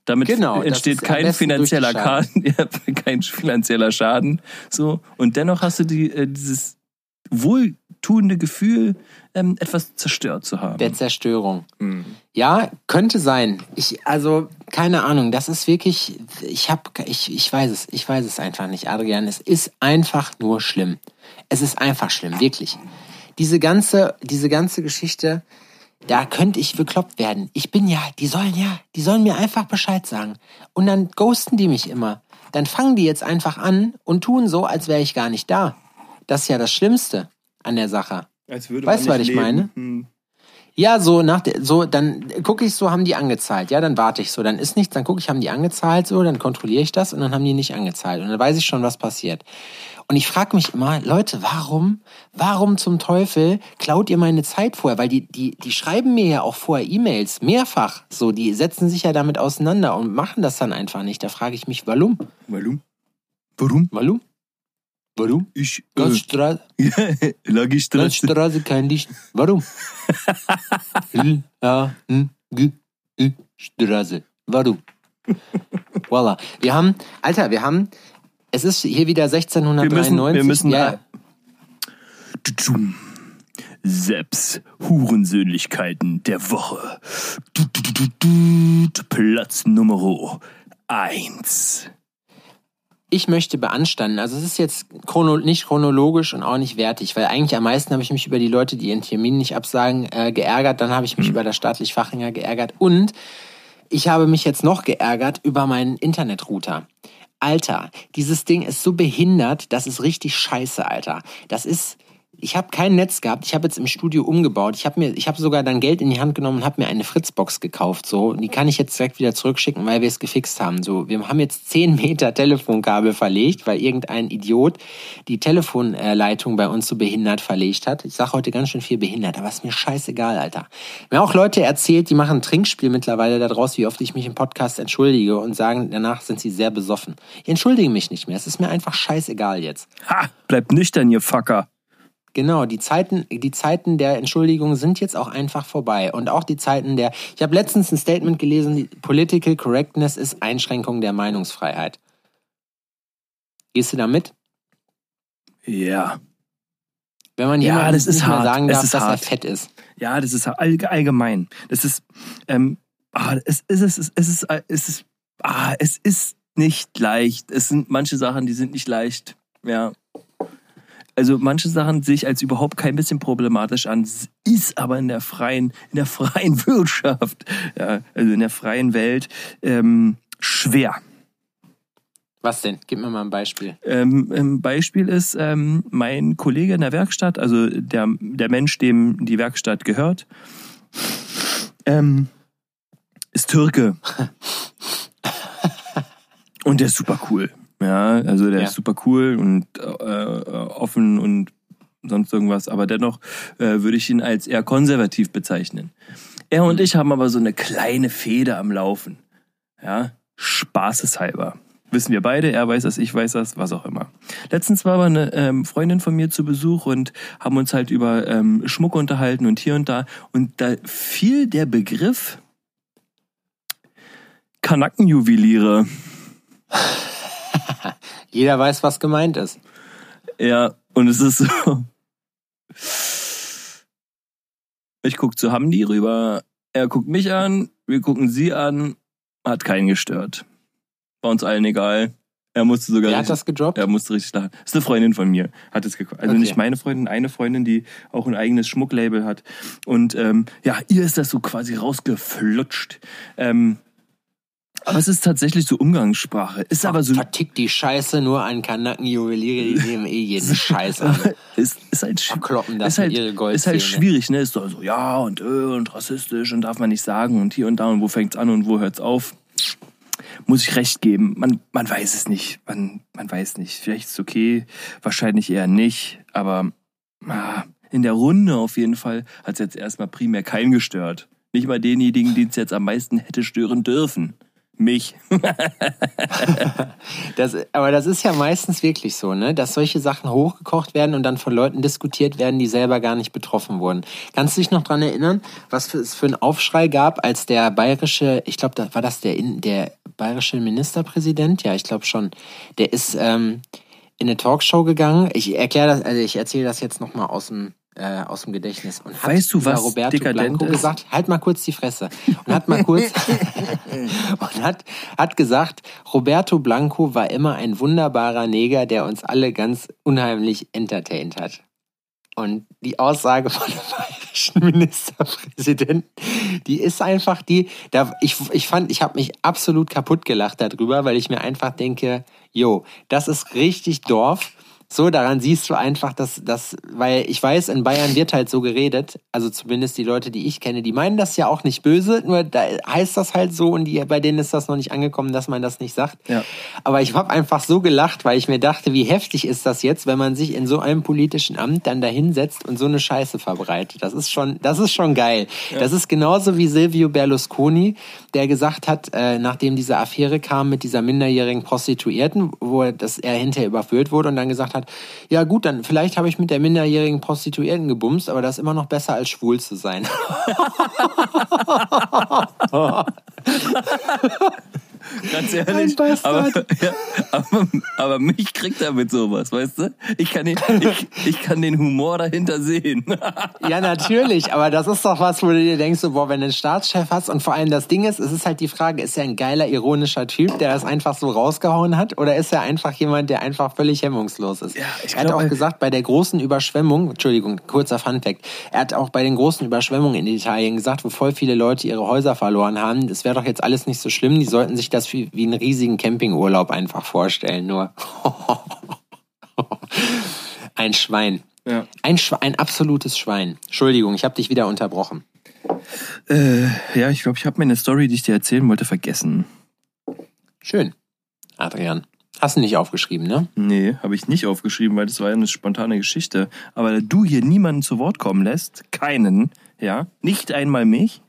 Damit Genau, entsteht kein finanzieller Schaden, (laughs) kein finanzieller Schaden. So und dennoch hast du die, äh, dieses wohltuende Gefühl, ähm, etwas zerstört zu haben. Der Zerstörung. Mhm. Ja, könnte sein. Ich, also, keine Ahnung, das ist wirklich, ich hab, ich, ich weiß es, ich weiß es einfach nicht, Adrian. Es ist einfach nur schlimm. Es ist einfach schlimm, wirklich. Diese ganze, diese ganze Geschichte, da könnte ich bekloppt werden. Ich bin ja, die sollen ja, die sollen mir einfach Bescheid sagen. Und dann ghosten die mich immer. Dann fangen die jetzt einfach an und tun so, als wäre ich gar nicht da. Das ist ja das Schlimmste an der Sache. Als würde Weißt du, was ich meine? Hm. Ja, so nach der, so dann gucke ich so, haben die angezahlt. Ja, dann warte ich so, dann ist nichts, dann gucke ich, haben die angezahlt so, dann kontrolliere ich das und dann haben die nicht angezahlt und dann weiß ich schon, was passiert. Und ich frage mich immer, Leute, warum, warum zum Teufel klaut ihr meine Zeit vorher? Weil die, die, die schreiben mir ja auch vorher E-Mails, mehrfach. So, die setzen sich ja damit auseinander und machen das dann einfach nicht. Da frage ich mich, warum? Warum? Warum? Warum? Warum? (laughs) Ich Gaststraße, äh, ich dran. Gaststraße kein Licht. Warum? (laughs) L, A, N, G, Ü, Straße. Warum? Voila. Wir haben, Alter, wir haben, es ist hier wieder Wir 1693. müssen, wir müssen ja. Seps Hurensöhnlichkeiten der Woche. Platz Nummer eins. Ich möchte beanstanden, also es ist jetzt chrono nicht chronologisch und auch nicht wertig, weil eigentlich am meisten habe ich mich über die Leute, die ihren Termin nicht absagen, äh, geärgert. Dann habe ich mich über das staatlich Fachringer geärgert und ich habe mich jetzt noch geärgert über meinen Internetrouter. Alter, dieses Ding ist so behindert, das ist richtig scheiße, Alter. Das ist, ich habe kein Netz gehabt. Ich habe jetzt im Studio umgebaut. Ich habe mir, ich habe sogar dann Geld in die Hand genommen und habe mir eine Fritzbox gekauft. So, die kann ich jetzt direkt wieder zurückschicken, weil wir es gefixt haben. So, wir haben jetzt 10 Meter Telefonkabel verlegt, weil irgendein Idiot die Telefonleitung bei uns so behindert verlegt hat. Ich sage heute ganz schön viel behindert, aber ist mir scheißegal, Alter. Mir auch Leute erzählt, die machen ein Trinkspiel mittlerweile daraus, wie oft ich mich im Podcast entschuldige und sagen, danach sind sie sehr besoffen. Ich entschuldige mich nicht mehr. Es ist mir einfach scheißegal jetzt. Ha, bleibt nüchtern, ihr Fucker. Genau, die Zeiten, die Zeiten der Entschuldigung sind jetzt auch einfach vorbei. Und auch die Zeiten der. Ich habe letztens ein Statement gelesen, Political Correctness ist Einschränkung der Meinungsfreiheit. Gehst du da mit? Ja. Wenn man Ja, jemandem das ist nicht hart. sagen Es darf, ist dass er hart. fett ist. Ja, das ist all, allgemein. Das ist, ähm, ah, es, es ist, es ist, es ist, es ist, ah, es ist nicht leicht. Es sind manche Sachen, die sind nicht leicht. Ja. Also manche Sachen sehe ich als überhaupt kein bisschen problematisch an, Es ist aber in der freien, in der freien (laughs) Wirtschaft, ja, also in der freien Welt ähm, schwer. Was denn? Gib mir mal ein Beispiel. Ähm, ein Beispiel ist ähm, mein Kollege in der Werkstatt, also der, der Mensch, dem die Werkstatt gehört, ähm, ist Türke. (laughs) und der ist super cool. Ja, also der Ja. ist super cool und äh, offen und sonst irgendwas. Aber dennoch äh, würde ich ihn als eher konservativ bezeichnen. Er und ich haben aber so eine kleine Fehde am Laufen. Ja, spaßeshalber. Wissen wir beide, er weiß das, ich weiß das, was auch immer. Letztens war aber eine ähm, Freundin von mir zu Besuch und haben uns halt über ähm, Schmuck unterhalten und hier und da. Und da fiel der Begriff Kanackenjuweliere. (laughs) Jeder weiß, was gemeint ist. Ja, und es ist so. Ich guck zu Hamdi rüber, er guckt mich an, wir gucken sie an, hat keinen gestört. War uns allen egal. Er musste sogar Wer hat das gedroppt? er musste richtig lachen. ist eine Freundin von mir, hat es geguckt. Also Okay. nicht meine Freundin, eine Freundin, die auch ein eigenes Schmucklabel hat. Und ähm, ja, ihr ist das so quasi rausgeflutscht. Ähm, aber es ist tatsächlich so Umgangssprache. Ist aber so Vertickt die Scheiße nur an Kanackenjuweliere, die nehmen eh jeden (laughs) Scheiß an. ist, ist halt Verkloppen das ist halt, ihre ist halt schwierig, ne? Ist so, so ja und äh, und rassistisch und darf man nicht sagen und hier und da und wo fängt's an und wo hört's auf. Muss ich recht geben. Man, man weiß es nicht. Man, man weiß nicht. Vielleicht ist es okay, wahrscheinlich eher nicht. Aber ah, in der Runde auf jeden Fall hat's jetzt erstmal primär keinen gestört. Nicht mal denjenigen, die es jetzt am meisten hätte stören dürfen. Mich. (laughs) Das, aber das ist ja meistens wirklich so, ne? dass solche Sachen hochgekocht werden und dann von Leuten diskutiert werden, die selber gar nicht betroffen wurden. Kannst du dich noch dran erinnern, was für, es für einen Aufschrei gab, als der bayerische, ich glaube, war das der, der bayerische Ministerpräsident? Ja, ich glaube schon. Der ist ähm, in eine Talkshow gegangen. Ich erkläre das, also ich erzähle das jetzt nochmal aus dem äh, aus dem Gedächtnis und hat Weißt du, was Roberto dekadent Blanco ist? gesagt, halt mal kurz die Fresse und hat mal kurz (laughs) (laughs) und hat, hat gesagt, Roberto Blanco war immer ein wunderbarer Neger, der uns alle ganz unheimlich entertained hat. Und die Aussage von dem bayerischen (laughs) Ministerpräsidenten, die ist einfach die, da, ich, ich fand, ich habe mich absolut kaputt gelacht darüber, weil ich mir einfach denke, jo, das ist richtig Dorf. So, daran siehst du einfach, dass das, weil ich weiß, in Bayern wird halt so geredet, also zumindest die Leute, die ich kenne, die meinen das ja auch nicht böse, nur da heißt das halt so und die, bei denen ist das noch nicht angekommen, dass man das nicht sagt. Ja. Aber ich habe einfach so gelacht, weil ich mir dachte, wie heftig ist das jetzt, wenn man sich in so einem politischen Amt dann dahinsetzt und so eine Scheiße verbreitet. Das ist schon, das ist schon geil. Das ist genauso wie Silvio Berlusconi, der gesagt hat, äh, nachdem diese Affäre kam mit dieser minderjährigen Prostituierten, wo er, dass er hinterher überführt wurde und dann gesagt hat, ja gut, dann vielleicht habe ich mit der minderjährigen Prostituierten gebumst, aber das ist immer noch besser als schwul zu sein. (laughs) (laughs) (laughs) Ganz ehrlich. Aber, (laughs) ja, aber, aber mich kriegt er mit sowas, weißt du? Ich kann den, ich, ich kann den Humor dahinter sehen. (laughs) Ja, natürlich, aber das ist doch was, wo du dir denkst, so, boah, wenn du einen Staatschef hast und vor allem das Ding ist, es ist halt die Frage, ist er ein geiler, ironischer Typ, der das einfach so rausgehauen hat oder ist er einfach jemand, der einfach völlig hemmungslos ist? Ja, ich er hat glaube- auch gesagt, bei der großen Überschwemmung, Entschuldigung, kurzer Funfact, er hat auch bei den großen Überschwemmungen in Italien gesagt, wo voll viele Leute ihre Häuser verloren haben, es wäre doch jetzt alles nicht so schlimm, die sollten sich das wie, wie einen riesigen Campingurlaub einfach vorstellen, nur (laughs) ein Schwein. Ja. Ein, Schwe ein absolutes Schwein. Entschuldigung, ich habe dich wieder unterbrochen. Äh, ja, ich glaube, ich habe meine Story, die ich dir erzählen wollte, vergessen. Schön. Adrian. Hast du nicht aufgeschrieben, ne? Nee, habe ich nicht aufgeschrieben, weil das war ja eine spontane Geschichte. Aber da du hier niemanden zu Wort kommen lässt, keinen, ja, nicht einmal mich,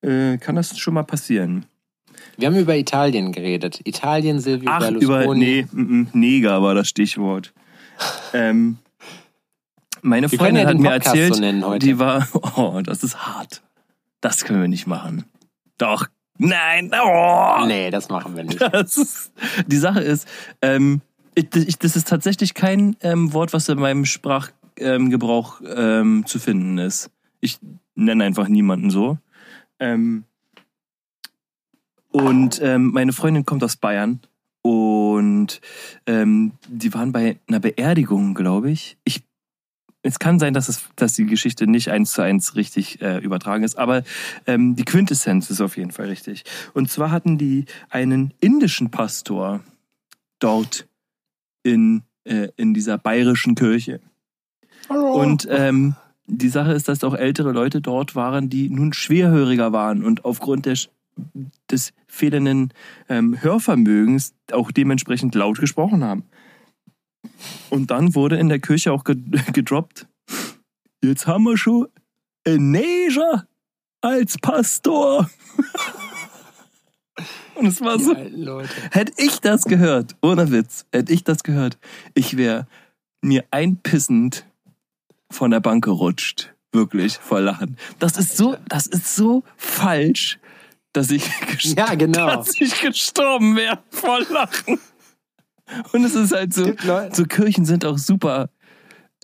äh, kann das schon mal passieren. Wir haben über Italien geredet. Italien, Silvio Ach, über, Berlusconi. nee, mm, mm, Neger war das Stichwort. (laughs) Ähm, meine Wir Freundin ja hat mir erzählt, so die war, oh, das ist hart. Das können wir nicht machen. Doch, nein, oh. Nee, das machen wir nicht. (laughs) Ist, die Sache ist, ähm, ich, das ist tatsächlich kein ähm, Wort, was in meinem Sprachgebrauch ähm, ähm, zu finden ist. Ich nenne einfach niemanden so. Ähm, und ähm, meine Freundin kommt aus Bayern und ähm, die waren bei einer Beerdigung, glaube ich. Ich es kann sein, dass, es, dass die Geschichte nicht eins zu eins richtig äh, übertragen ist, aber ähm, die Quintessenz ist auf jeden Fall richtig. Und zwar hatten die einen indischen Pastor dort in, äh, in dieser bayerischen Kirche. Und ähm, die Sache ist, dass auch ältere Leute dort waren, die nun schwerhöriger waren und aufgrund der, des fehlenden ähm, Hörvermögens auch dementsprechend laut gesprochen haben. Und dann wurde in der Kirche auch ge (laughs) gedroppt, jetzt haben wir schon einen Neger als Pastor. (laughs) Und es war so, Leute. Hätte ich das gehört, ohne Witz, hätte ich das gehört, ich wäre mir einpissend von der Bank gerutscht. Wirklich, vor Lachen. Das ist so, das ist so falsch, dass ich, (laughs) Ja, genau. dass ich gestorben wäre vor Lachen. Und es ist halt so, so Kirchen sind auch super,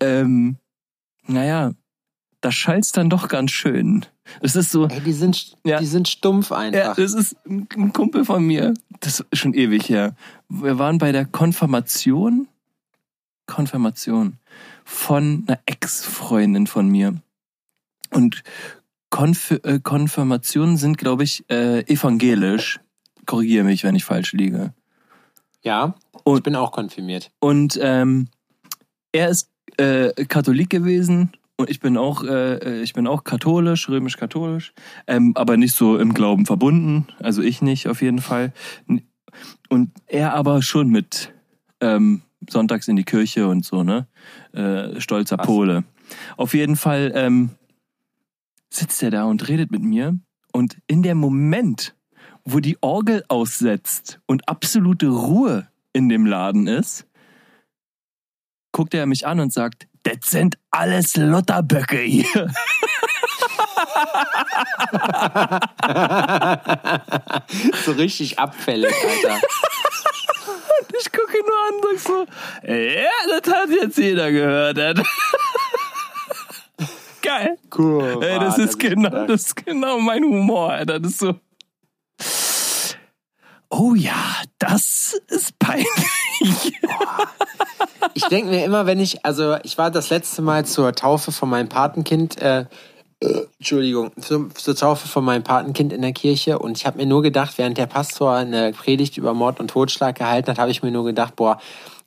ähm, naja, da schallt's dann doch ganz schön. Es ist so, Ey, die sind, Ja. die sind stumpf ja, einfach. das ist ein ein Kumpel von mir. Das ist schon ewig her. Wir waren bei der Konfirmation. Konfirmation von einer Ex-Freundin von mir. Und Konf äh, Konfirmationen sind, glaube ich, äh, evangelisch. Korrigiere mich, wenn ich falsch liege. ja, Und- ich bin auch konfirmiert. Und ähm, er ist äh, Katholik gewesen und ich bin auch, äh, ich bin auch katholisch, römisch-katholisch, ähm, aber nicht so im Glauben verbunden. Also ich nicht auf jeden Fall. Und er aber schon mit ähm, sonntags in die Kirche und so, ne? Äh, stolzer Krass. Pole. Auf jeden Fall ähm, sitzt er da und redet mit mir. Und in dem Moment, wo die Orgel aussetzt und absolute Ruhe in dem Laden ist, guckt er mich an und sagt, das sind alles Lutterböcke hier. (laughs) so richtig abfällig, Alter. Ich gucke ihn nur an und sag so, ja, das hat jetzt jeder gehört. (laughs) Geil. Cool. Ey, das ist genau, das ist genau mein Humor, Alter. Das ist so. Oh ja, das ist peinlich. Ich denke mir immer, wenn ich, also ich war das letzte Mal zur Taufe von meinem Patenkind, äh, äh, Entschuldigung, zur, zur Taufe von meinem Patenkind in der Kirche und ich habe mir nur gedacht, während der Pastor eine Predigt über Mord und Totschlag gehalten hat, habe ich mir nur gedacht, boah,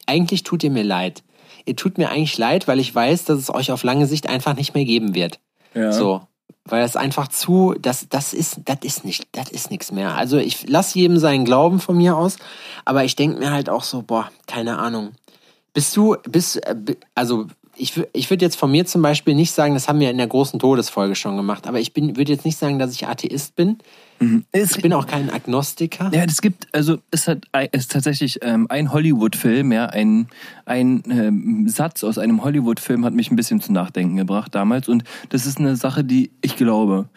eigentlich tut ihr mir leid. Ihr tut mir eigentlich leid, weil ich weiß, dass es euch auf lange Sicht einfach nicht mehr geben wird. Ja. So. Weil das einfach zu, das, das ist, das ist nicht, das ist nichts mehr. Also ich lasse jedem seinen Glauben von mir aus, aber ich denke mir halt auch so, boah, keine Ahnung. Bist du, bist, äh, also ich, ich würde jetzt von mir zum Beispiel nicht sagen, das haben wir in der großen Todesfolge schon gemacht, aber ich würde jetzt nicht sagen, dass ich Atheist bin. Es, Ich bin auch kein Agnostiker. Ja, es gibt, also es hat es ist tatsächlich ähm, ein Hollywood-Film, ja, ein, ein ähm, Satz aus einem Hollywood-Film hat mich ein bisschen zum Nachdenken gebracht damals und das ist eine Sache, die ich glaube.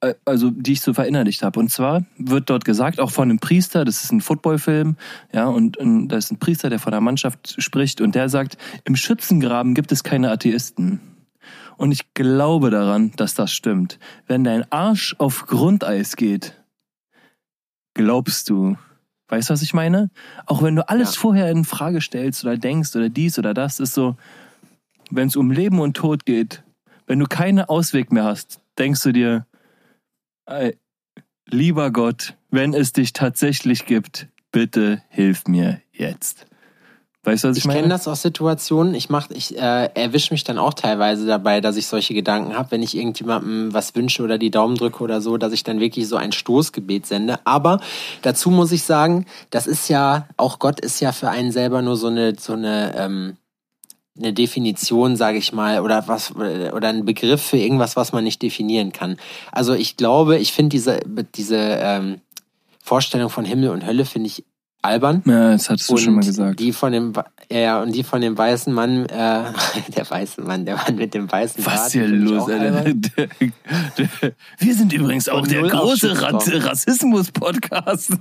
äh, also die ich so verinnerlicht habe. Und zwar wird dort gesagt, auch von einem Priester, das ist ein Footballfilm, ja, und, und da ist ein Priester, der von der Mannschaft spricht und der sagt, im Schützengraben gibt es keine Atheisten. Und ich glaube daran, dass das stimmt. Wenn dein Arsch auf Grundeis geht, glaubst du. Weißt du, was ich meine? Auch wenn du alles Ja. vorher in Frage stellst oder denkst oder dies oder das, ist so, wenn es um Leben und Tod geht, wenn du keinen Ausweg mehr hast, denkst du dir, ey, lieber Gott, wenn es dich tatsächlich gibt, bitte hilf mir jetzt. Weißt du, was ich, Ich meine? kenne das aus Situationen. Ich mach, ich äh, erwische mich dann auch teilweise dabei, dass ich solche Gedanken habe, wenn ich irgendjemandem was wünsche oder die Daumen drücke oder so, dass ich dann wirklich so ein Stoßgebet sende. Aber dazu muss ich sagen, das ist ja auch Gott ist ja für einen selber nur so eine so eine ähm, eine Definition, sage ich mal, oder was oder ein Begriff für irgendwas, was man nicht definieren kann. Also ich glaube, ich finde diese diese ähm, Vorstellung von Himmel und Hölle finde ich albern. ja, das hattest du schon mal gesagt. Die von dem, ja, ja, und die von dem weißen Mann, äh, (laughs) der weiße Mann, der Mann mit dem weißen Was Bart. ist hier los? Alter? albern. (laughs) Der, der, wir sind übrigens auch (laughs) der große. Rassismus-Podcast.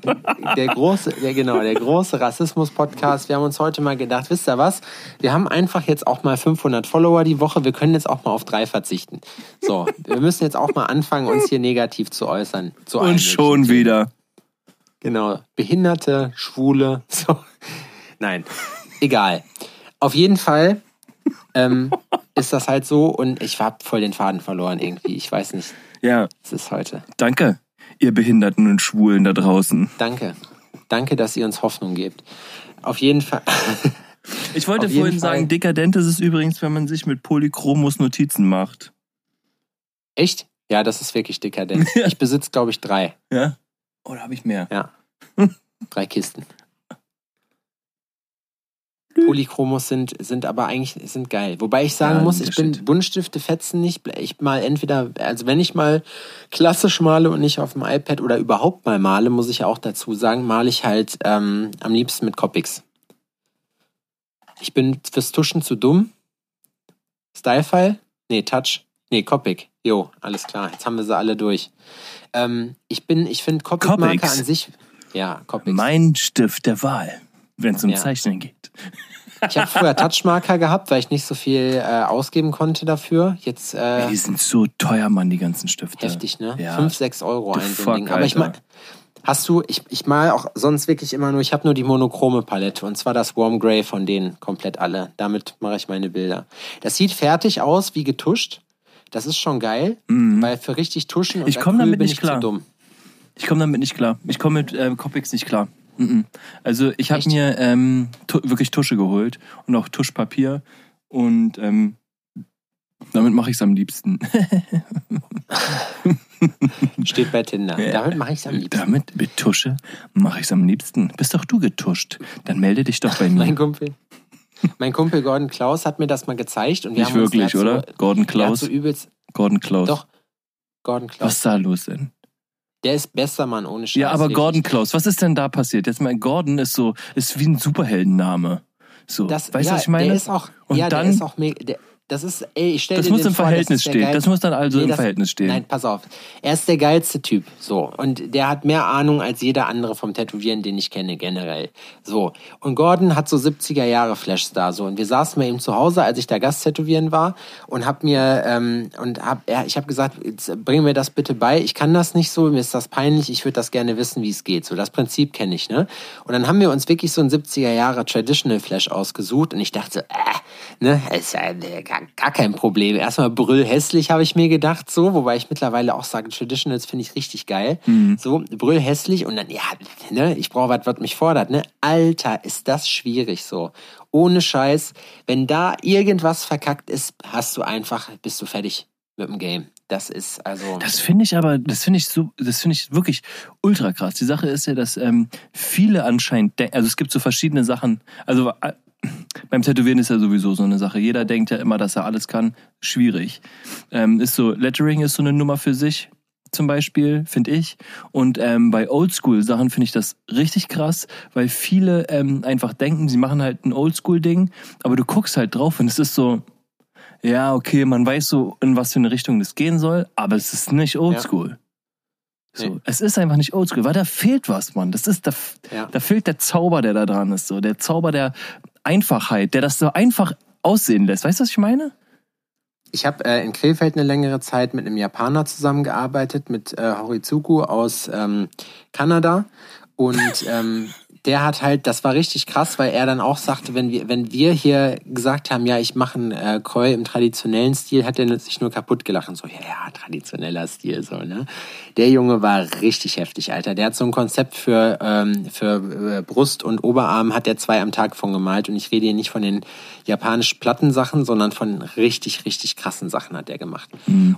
Der große, der, genau, der große Rassismus-Podcast. Wir haben uns heute mal gedacht, wisst ihr was? Wir haben einfach jetzt auch mal 500 Follower die Woche. Wir können jetzt auch mal auf drei verzichten. So, wir müssen jetzt auch mal anfangen, uns hier negativ zu äußern. Zu Und schon wieder. Genau. Behinderte, Schwule. (laughs) So. Nein. Egal. Auf jeden Fall ähm, (laughs) ist das halt so und ich hab voll den Faden verloren irgendwie. Ich weiß nicht, Ja, es ist heute. danke, ihr Behinderten und Schwulen da draußen. Danke. Danke, dass ihr uns Hoffnung gebt. Auf jeden Fall. (laughs) Ich wollte vorhin Fall. sagen, dekadent ist es übrigens, wenn man sich mit Polychromos Notizen macht. Echt? Ja, das ist wirklich dekadent. Ja. Ich besitze, glaube ich, drei. Ja? Oder habe ich mehr? Ja. Drei Kisten. Polychromos sind, sind aber eigentlich sind geil. Wobei ich sagen Ja, muss, ich bin. Buntstifte fetzen nicht. Ich mal entweder, also wenn ich mal klassisch male und nicht auf dem iPad oder überhaupt mal male, muss ich auch dazu sagen, male ich halt ähm, am liebsten mit Copics. Ich bin fürs Tuschen zu dumm. Stylefile? Nee, Touch. Nee, Copic. Jo, alles klar. Jetzt haben wir sie alle durch. Ähm, ich bin, ich finde Copic-Marker an sich. Ja, Copics. Mein Stift der Wahl, wenn es um Ja. Zeichnen geht. Ich habe früher Touchmarker gehabt, weil ich nicht so viel äh, ausgeben konnte dafür. Jetzt äh, Die sind so teuer, Mann, die ganzen Stifte. heftig, ne? Ja. 5, 6 Euro ein so ein Ding. Aber ich Alter. mal, hast du, ich, ich mal auch sonst wirklich immer nur, ich habe nur die monochrome Palette und zwar das Warm Grey von denen komplett alle. Damit mache ich meine Bilder. Das sieht fertig aus, wie getuscht. Das ist schon geil, weil für richtig Tuschen und Mhm. Ich komm Acryl damit bin nicht ich klar. Ich komme damit nicht klar. Ich komme mit ähm, Copics nicht klar. Mhm. Also ich habe mir ähm, tu wirklich Tusche geholt und auch Tuschpapier und ähm, damit mache ich es am liebsten. (laughs) Steht bei Tinder. Damit mache ich es am liebsten. Damit mit Tusche mache ich es am liebsten. Bist doch du getuscht. Dann melde dich doch bei mir. Mein Kumpel. Mein Kumpel Gordon Klaus hat mir das mal gezeigt und wir nicht haben wirklich, hat oder? So, Gordon Klaus. übelst, Gordon Klaus. Doch, Gordon Klaus. Was ist da los denn? Der ist bester Mann ohne Scheiß. Ja, aber wirklich. Gordon Klaus, was ist denn da passiert? Jetzt mal, Gordon ist so, ist wie ein Superheldenname. So, Das, weißt du, ja, was ich meine? Der ist auch, Und ja, dann- der ist auch mega, der, das ist, ey, ich stell das dir muss im vor, Verhältnis der stehen. geil- Das muss dann also Nee, im das- Verhältnis stehen. Nein, pass auf. Er ist der geilste Typ. So. Und der hat mehr Ahnung als jeder andere vom Tätowieren, den ich kenne, generell. So. Und Gordon hat so 70er Jahre Flashs da. So. Und wir saßen bei ihm zu Hause, als ich da Gast tätowieren war. Und hab mir, ähm, und hab, ja, ich habe gesagt, bring mir das bitte bei. Ich kann das nicht so, mir ist das peinlich. Ich würde das gerne wissen, wie es geht. So. Das Prinzip kenne ich, ne? Und dann haben wir uns wirklich so ein 70er Jahre Traditional Flash ausgesucht. Und ich dachte, äh, ne, ist ja äh, gar, gar kein Problem. Erstmal brüllhässlich, habe ich mir gedacht, so, wobei ich mittlerweile auch sage, Traditionals finde ich richtig geil. So, brüllhässlich und dann, ja, ne, ich brauche was, was mich fordert, ne? Alter, ist das schwierig so. Ohne Scheiß, wenn da irgendwas verkackt ist, hast du einfach, bist du fertig mit dem Game. Das ist also. Das finde ich aber, das finde ich so, das finde ich wirklich ultra krass. Die Sache ist ja, dass ähm, viele anscheinend, also es gibt so verschiedene Sachen. Also äh, beim Tätowieren ist ja sowieso so eine Sache. Jeder denkt ja immer, dass er alles kann. Schwierig. Ähm, ist so, Lettering ist so eine Nummer für sich zum Beispiel, finde ich. Und ähm, bei Oldschool-Sachen finde ich das richtig krass, weil viele ähm, einfach denken, sie machen halt ein Oldschool-Ding, aber du guckst halt drauf und es ist so, ja, okay, man weiß so, in was für eine Richtung das gehen soll, aber es ist nicht oldschool. So, Nee. Es ist einfach nicht oldschool, weil da fehlt was, Mann. Das ist, da, Ja. da fehlt der Zauber, der da dran ist, so. Der Zauber der Einfachheit, der das so einfach aussehen lässt. Weißt du, was ich meine? Ich habe äh, in Krefeld eine längere Zeit mit einem Japaner zusammengearbeitet, mit äh, Horizuku aus ähm, Kanada. Und ähm, der hat halt, das war richtig krass, weil er dann auch sagte, wenn wir, wenn wir hier gesagt haben, ja, ich mache einen äh, Koi im traditionellen Stil, hat er sich nur kaputt gelacht und so, ja, ja, traditioneller Stil, so, ne? Der Junge war richtig heftig, Alter. Der hat so ein Konzept für, ähm, für äh, Brust und Oberarm, hat er zwei am Tag von gemalt. Und ich rede hier nicht von den japanisch platten Sachen, sondern von richtig, richtig krassen Sachen hat er gemacht.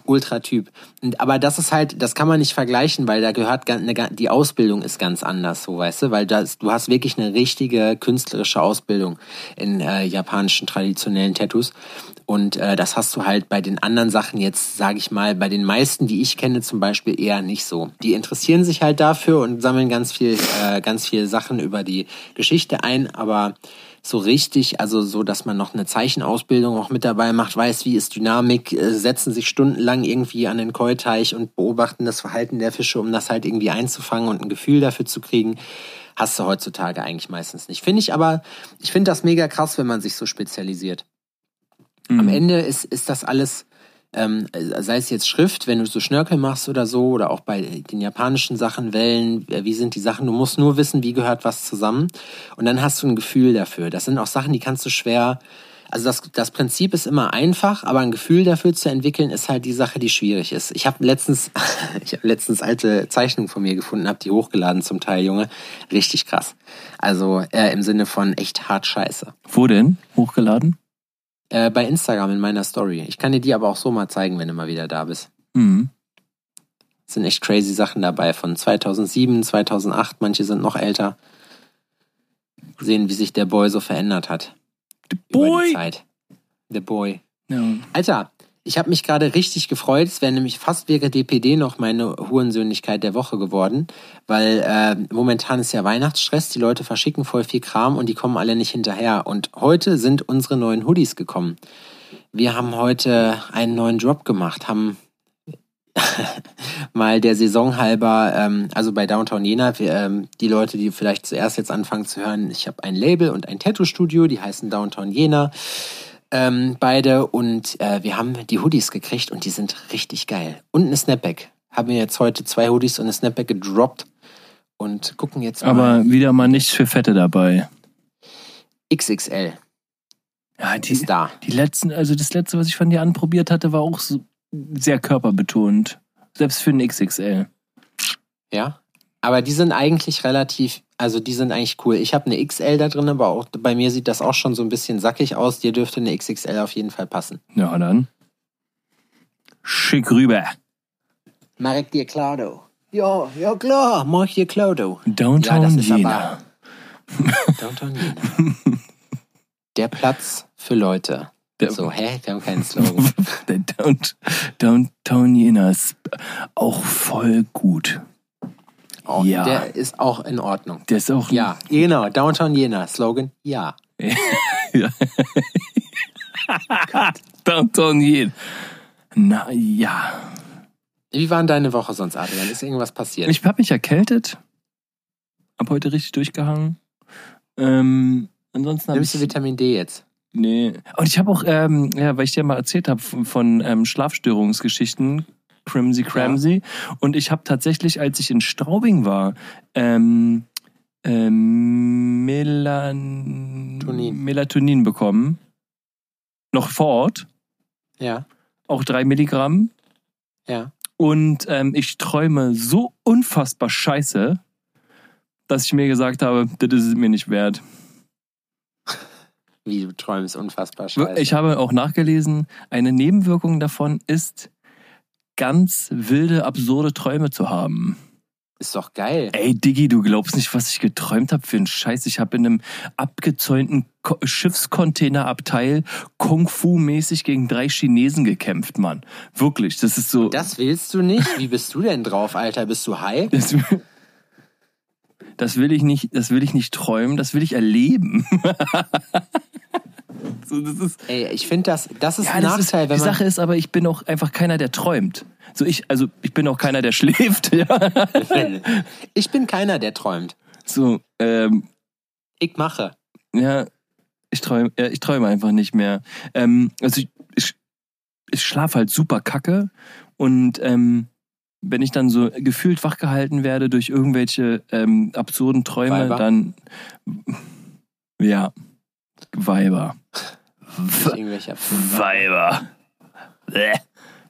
Ultra-Typ. Und, aber das ist halt, das kann man nicht vergleichen, weil da gehört eine, die Ausbildung ist ganz anders, so weißt du, weil das, du hast wirklich eine richtige künstlerische Ausbildung in äh, japanischen traditionellen Tattoos. Und äh, das hast du halt bei den anderen Sachen jetzt, sage ich mal, bei den meisten, die ich kenne, zum Beispiel eher nicht so. Die interessieren sich halt dafür und sammeln ganz viel, äh, ganz viel Sachen über die Geschichte ein, aber so richtig, also so, dass man noch eine Zeichenausbildung auch mit dabei macht, weiß, wie ist Dynamik, äh, setzen sich stundenlang irgendwie an den Koi-Teich und beobachten das Verhalten der Fische, um das halt irgendwie einzufangen und ein Gefühl dafür zu kriegen. Hast du heutzutage eigentlich meistens nicht. Finde ich aber, ich finde das mega krass, wenn man sich so spezialisiert. Am Ende ist, ist das alles, ähm, sei es jetzt Schrift, wenn du so Schnörkel machst oder so, oder auch bei den japanischen Sachen, Wellen, äh, wie sind die Sachen, du musst nur wissen, wie gehört was zusammen. Und dann hast du ein Gefühl dafür. Das sind auch Sachen, die kannst du schwer. Also das, das Prinzip ist immer einfach, aber ein Gefühl dafür zu entwickeln, ist halt die Sache, die schwierig ist. Ich habe letztens, (laughs) ich habe letztens alte Zeichnungen von mir gefunden, habe die hochgeladen zum Teil, Junge. Richtig krass. Also äh, im Sinne von echt hart scheiße. Wo denn? Hochgeladen? Äh, bei Instagram in meiner Story. Ich kann dir die aber auch so mal zeigen, wenn du mal wieder da bist. Mhm. Es sind echt crazy Sachen dabei von 2007, 2008. Manche sind noch älter. Sehen, wie sich der Boy so verändert hat. Über Boy! Zeit. The Boy. Ja. Alter, ich habe mich gerade richtig gefreut. Es wäre nämlich fast wäre DPD noch meine Hurensöhnlichkeit der Woche geworden, weil äh, momentan ist ja Weihnachtsstress. Die Leute verschicken voll viel Kram und die kommen alle nicht hinterher. Und heute sind unsere neuen Hoodies gekommen. Wir haben heute einen neuen Drop gemacht, haben (laughs) mal der Saison halber, ähm, also bei Downtown Jena, wir, ähm, die Leute, die vielleicht zuerst jetzt anfangen zu hören, ich habe ein Label und ein Tattoo-Studio, die heißen Downtown Jena, ähm, beide und äh, wir haben die Hoodies gekriegt und die sind richtig geil. Und eine Snapback. Haben wir jetzt heute zwei Hoodies und eine Snapback gedroppt und gucken jetzt Aber mal wieder mal nichts für Fette dabei. XXL Ja, die, ist da. die letzten, also das letzte, was ich von dir anprobiert hatte, war auch so sehr körperbetont. Selbst für einen XXL. Ja. Aber die sind eigentlich relativ, also die sind eigentlich cool. Ich habe eine XL da drin, aber auch bei mir sieht das auch schon so ein bisschen sackig aus. Dir dürfte eine XXL auf jeden Fall passen. Ja, dann. Schick rüber. Marek dir Claudio. Ja, ja klar, mach ich dir Claudio. Downtown Ja, das ist Jena. Downtown Jena. (laughs) Der Platz für Leute. Der- So, hä? Wir haben keinen Slogan. (laughs) Downt Downtown Jena ist auch voll gut. Oh, Ja. Der ist auch in Ordnung. Der ist auch. Ja, genau. Downtown Jena. Slogan, ja. (laughs) ja. (laughs) Downtown Jena. Na ja. Wie war denn deine Woche sonst, Adrian? Ist irgendwas passiert? Ich habe mich erkältet. Hab heute richtig durchgehangen. Ähm, ansonsten Nimmst du. Vitamin D jetzt? Nee. Und ich habe auch, ähm, ja, weil ich dir mal erzählt habe von, von ähm, Schlafstörungsgeschichten, Crimsy Cramsy. Und ich habe tatsächlich, als ich in Straubing war, ähm, ähm, Melan Tonin. Melatonin bekommen. Noch vor Ort. Ja, Auch drei Milligramm. ja. Und ähm, ich träume so unfassbar scheiße, dass ich mir gesagt habe, das ist es mir nicht wert. Wie du träumst, unfassbar scheiße. Ich habe auch nachgelesen, eine Nebenwirkung davon ist, ganz wilde, absurde Träume zu haben. Ist doch geil. Ey, Diggi, du glaubst nicht, was ich geträumt habe für einen Scheiß. Ich habe in einem abgezäunten Ko Schiffscontainerabteil Kung-Fu-mäßig gegen drei Chinesen gekämpft, Mann. Wirklich, das ist so... Das willst du nicht? Wie bist du denn drauf, Alter? Bist du high? Das, will ich nicht, das will ich nicht träumen, das will ich erleben. (laughs) so, das ist, Ey, ich finde das, das ist ja, ein das ist, Nachteil, die wenn man. Sache ist aber, ich bin auch einfach keiner, der träumt. So ich, also ich bin auch keiner, der schläft. (laughs) Ja. (laughs) Ich bin keiner, der träumt. So, ähm, Ich mache. ja, ich träume, ja, ich träume einfach nicht mehr. Ähm, also ich, ich, ich schlafe halt super kacke und ähm, wenn ich dann so gefühlt wachgehalten werde durch irgendwelche ähm, absurden Träume, Weiber? dann ja, Weiber. Weiber. Bäh.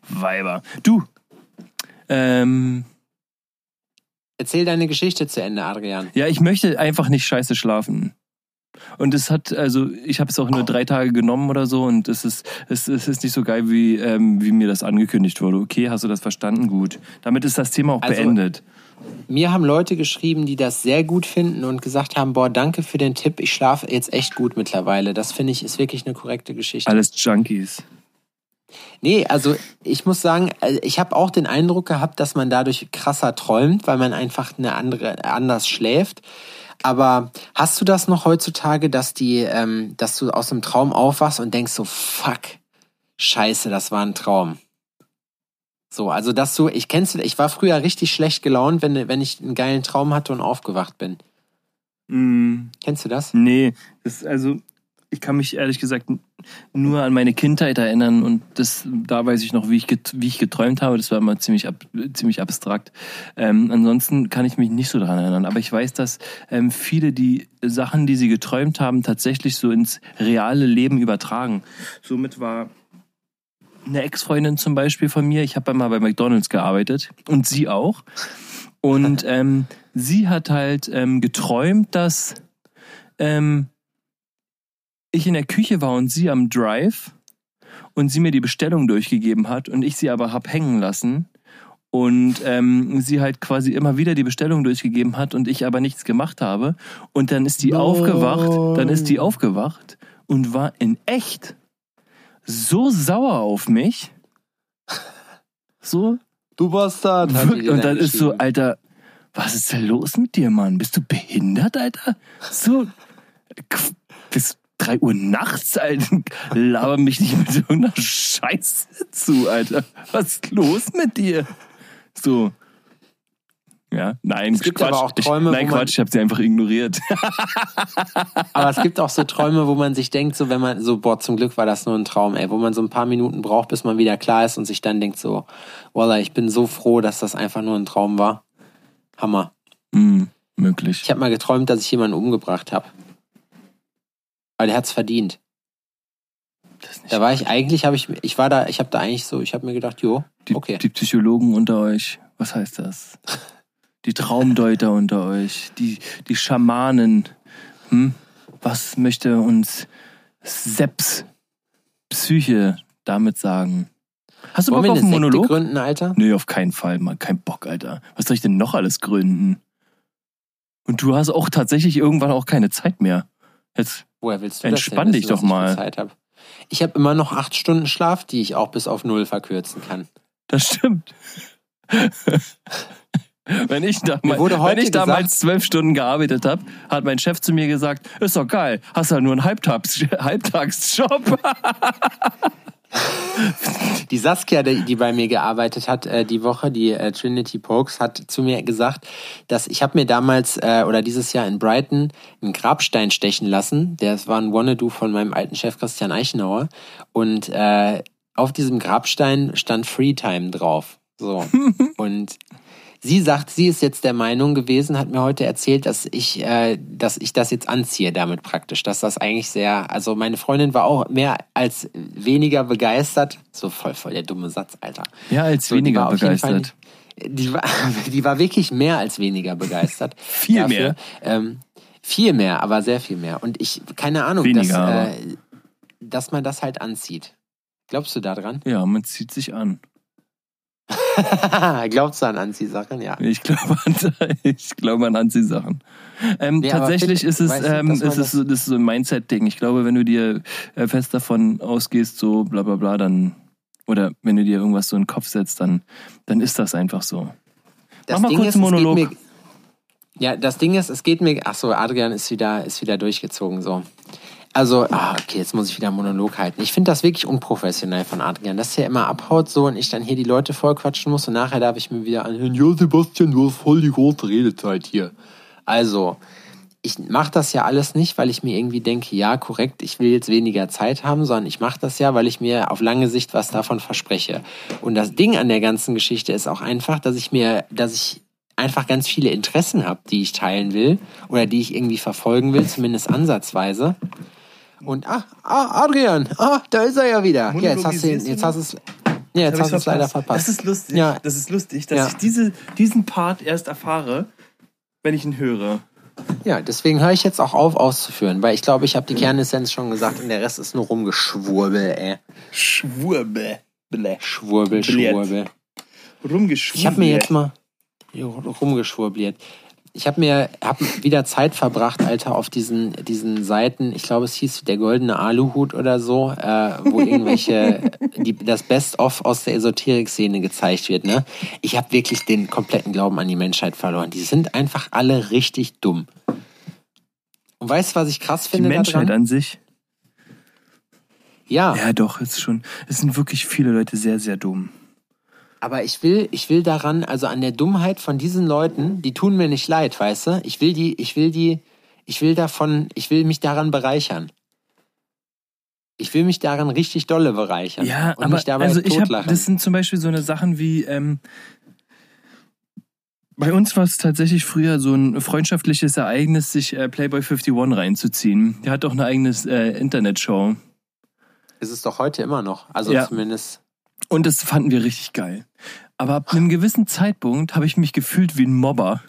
Weiber. Du. Ähm, Erzähl deine Geschichte zu Ende, Adrian. ja, ich möchte einfach nicht scheiße schlafen. Und es hat, also ich habe es auch nur drei Tage genommen oder so und es ist, es, es ist nicht so geil, wie, ähm, wie mir das angekündigt wurde. Okay, hast du das verstanden? Gut. Damit ist das Thema auch Also, beendet. Mir haben Leute geschrieben, die das sehr gut finden und gesagt haben, boah, danke für den Tipp, ich schlafe jetzt echt gut mittlerweile. Das finde ich ist wirklich eine korrekte Geschichte. Alles Junkies. Nee, also ich muss sagen, äh, ich habe auch den Eindruck gehabt, dass man dadurch krasser träumt, weil man einfach eine andere anders schläft. Aber hast du das noch heutzutage, dass die, ähm, dass du aus dem Traum aufwachst und denkst so, fuck, scheiße, das war ein Traum. So, also dass du, ich kennst du, ich war früher richtig schlecht gelaunt, wenn, wenn ich einen geilen Traum hatte und aufgewacht bin. Mm, Kennst du das? nee, das, also ich kann mich ehrlich gesagt nur an meine Kindheit erinnern und das, da weiß ich noch, wie ich, wie ich geträumt habe. Das war immer ziemlich, ab, ziemlich abstrakt. Ähm, ansonsten kann ich mich nicht so daran erinnern. Aber ich weiß, dass ähm, viele die Sachen, die sie geträumt haben, tatsächlich so ins reale Leben übertragen. Somit war eine Ex-Freundin zum Beispiel von mir, ich habe mal bei McDonalds gearbeitet und sie auch. Und ähm, sie hat halt ähm, geträumt, dass ähm, ich in der Küche war und sie am Drive und sie mir die Bestellung durchgegeben hat und ich sie aber hab hängen lassen und ähm, sie halt quasi immer wieder die Bestellung durchgegeben hat und ich aber nichts gemacht habe und dann ist die Nein. aufgewacht, dann ist die aufgewacht und war in echt so sauer auf mich. So du Bastard. Wirklich, und dann ist so, Alter, was ist denn los mit dir, Mann? Bist du behindert, Alter? So bist, 3 Uhr nachts, Alter. (laughs) Laber mich nicht mit irgendeiner Scheiße zu, Alter. Was ist los mit dir? So. Ja, nein, es gibt Quatsch. aber auch Träume. Ich, nein, Quatsch, ich habe sie einfach ignoriert. (laughs) aber es gibt auch so Träume, wo man sich denkt, so wenn man, so, boah, zum Glück war das nur ein Traum, ey, wo man so ein paar Minuten braucht, bis man wieder klar ist und sich dann denkt, so, voila, ich bin so froh, dass das einfach nur ein Traum war. Hammer. Mm, möglich. Ich habe mal geträumt, dass ich jemanden umgebracht habe. Aber der hat's verdient. Das nicht Da war ich eigentlich, habe ich, ich war da, ich habe da eigentlich so, ich habe mir gedacht, jo, die, okay. die Psychologen unter euch, was heißt das? Die Traumdeuter (laughs) unter euch, die, die Schamanen. Hm? Was möchte uns Seps Psyche damit sagen? Hast du Wollen Bock auf eine einen Sekte Monolog? gründen, Alter? Nee, auf keinen Fall, Mann. Kein Bock, Alter. Was soll ich denn noch alles gründen? Und du hast auch tatsächlich irgendwann auch keine Zeit mehr. Jetzt, Woher willst du Entspann das denn dich doch mal. Zeit hab? Ich habe immer noch acht Stunden Schlaf, die ich auch bis auf null verkürzen kann. das stimmt. (laughs) Wenn ich, damals, wenn ich damals zwölf Stunden gearbeitet habe, hat mein Chef zu mir gesagt, ist doch geil, hast ja nur einen Halbtags (laughs) Halbtagsjob. (laughs) (laughs) Die Saskia, die, bei mir gearbeitet hat, äh, die Woche, die äh, Trinity Pokes, hat zu mir gesagt, dass ich habe mir damals äh, oder dieses Jahr in Brighton einen Grabstein stechen lassen. Das war ein Wanna-Do von meinem alten Chef Christian Eichenauer. Und äh, auf diesem Grabstein stand Freetime drauf. So. (laughs) Und sie sagt, sie ist jetzt der Meinung gewesen, hat mir heute erzählt, dass ich, äh, dass ich das jetzt anziehe damit praktisch. Dass das eigentlich sehr, also meine Freundin war auch mehr als weniger begeistert. So voll, voll der dumme Satz, Alter. Ja, als So, weniger Fall begeistert. nicht- Die war, (laughs) die war wirklich mehr als weniger begeistert. (laughs) Viel dafür. mehr. Ähm, viel mehr, aber sehr viel mehr. Und ich, keine Ahnung, Weniger, dass, äh, dass man das halt anzieht. Glaubst du da dran? Ja, man zieht sich an. (laughs) Glaubst du an Anziehsachen? Ja. Ich glaube an, (laughs) ich glaube an Anziehsachen. Ähm, Nee, tatsächlich ist es, ähm, man ist es so, das ist so ein Mindset-Ding. Ich glaube, wenn du dir äh, fest davon ausgehst, so bla bla bla, dann, oder wenn du dir irgendwas so in den Kopf setzt, dann, dann ist das einfach so. Das Mach mal kurz einen es geht Monolog. Mir, ja, das Ding ist, es geht mir. Ach so, Adrian ist wieder, ist wieder durchgezogen. So. Also, ah, okay, jetzt muss ich wieder Monolog halten. Ich finde das wirklich unprofessionell von Adrian, dass er immer abhaut so und ich dann hier die Leute vollquatschen muss und nachher darf ich mir wieder anhören, ja Sebastian, du hast voll die große Redezeit hier. Also, ich mache das ja alles nicht, weil ich mir irgendwie denke, ja, korrekt, ich will jetzt weniger Zeit haben, sondern ich mache das ja, weil ich mir auf lange Sicht was davon verspreche. Und das Ding an der ganzen Geschichte ist auch einfach, dass ich mir, dass ich einfach ganz viele Interessen habe, die ich teilen will oder die ich irgendwie verfolgen will, zumindest ansatzweise. Und ah, ah Adrian, ah, da ist er ja wieder. Ja, jetzt hast du, jetzt hast es, ja, jetzt hast du es leider verpasst. Das ist lustig. Ja. Das ist lustig, dass Ja. ich diese, diesen Part erst erfahre, wenn ich ihn höre. Ja, deswegen höre ich jetzt auch auf auszuführen, weil ich glaube, ich habe die Kernessenz schon gesagt und der Rest ist nur rumgeschwurbel, ey. Blä. Schwurbel, Blät. Schwurbel. Rumgeschwurbelt. Ich habe mir jetzt mal jo, rumgeschwurbliert. Ich habe mir hab wieder Zeit verbracht, Alter, auf diesen, diesen Seiten. Ich glaube, es hieß der goldene Aluhut oder so, äh, wo irgendwelche die, das Best-of aus der Esoterik-Szene gezeigt wird. Ne? Ich habe wirklich den kompletten Glauben an die Menschheit verloren. Die sind einfach alle richtig dumm. Und weißt du, was ich krass Die finde Menschheit daran? an sich. Ja, Ja, doch, ist schon. Es sind wirklich viele Leute sehr, sehr dumm. Aber ich will, ich will daran, also an der Dummheit von diesen Leuten, die tun mir nicht leid, weißt du? Ich will die, ich will die, ich will davon, ich will mich daran bereichern. Ich will mich daran richtig dolle bereichern. Ja, und aber mich dabei also ich totlachen. das sind zum Beispiel so eine Sachen wie, ähm, bei uns war es tatsächlich früher so ein freundschaftliches Ereignis, sich äh, Playboy 51 reinzuziehen. Der hat auch eine eigene äh, Internetshow. ist es doch heute immer noch. Also Ja. zumindest. Und das fanden wir richtig geil. Aber ab einem gewissen Zeitpunkt habe ich mich gefühlt wie ein Mobber,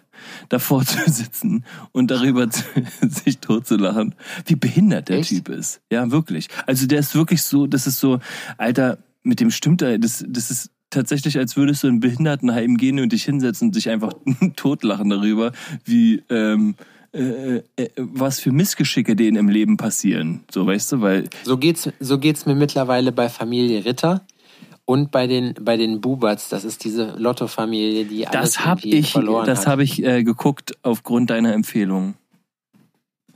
davor (laughs) zu sitzen und darüber zu, (laughs) sich totzulachen, wie behindert der Echt? Typ ist. Ja, wirklich. Also der ist wirklich so, das ist so, Alter, mit dem stimmt da, das, das ist tatsächlich, als würdest du in ein Behindertenheim gehen und dich hinsetzen und dich einfach (laughs) totlachen darüber, wie, ähm, äh, äh, was für Missgeschicke denen im Leben passieren. So, weißt du, weil So geht's, so geht's mir mittlerweile bei Familie Ritter und bei den, bei den Buberts. Das ist diese Lotto-Familie, die alles das irgendwie ich, verloren das hat. habe ich äh, geguckt aufgrund deiner Empfehlung.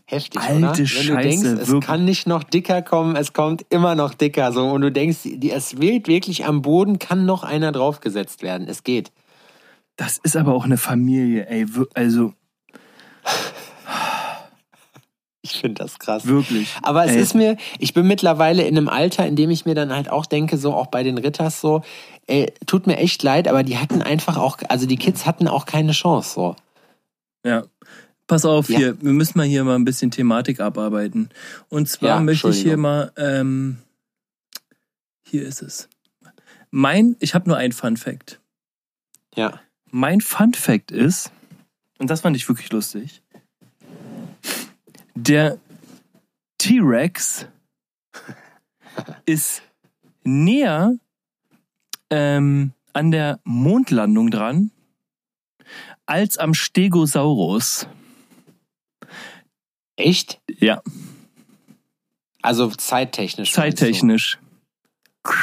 Heftig, Alte oder? Wenn Scheiße, du denkst, es wirklich. kann nicht noch dicker kommen, es kommt immer noch dicker. So und du denkst, es wird wirklich am Boden, kann noch einer draufgesetzt werden. Es geht. Das ist aber auch eine Familie, ey. Also Ich finde das krass. wirklich. Aber es ey, ist mir, ich bin mittlerweile in einem Alter, in dem ich mir dann halt auch denke, so auch bei den Ritters so, ey, tut mir echt leid, aber die hatten einfach auch, also die Kids hatten auch keine Chance so. Ja. Pass auf Ja. hier, wir müssen mal hier mal ein bisschen Thematik abarbeiten. Und zwar Ja, möchte ich hier mal, ähm, hier ist es. Mein, ich habe nur ein Fun Fact. Ja. Mein Fun Fact ist, und das fand ich wirklich lustig, der T-Rex (laughs) ist näher ähm, an der Mondlandung dran als am Stegosaurus. Echt? Ja, Also zeittechnisch. zeittechnisch. Du?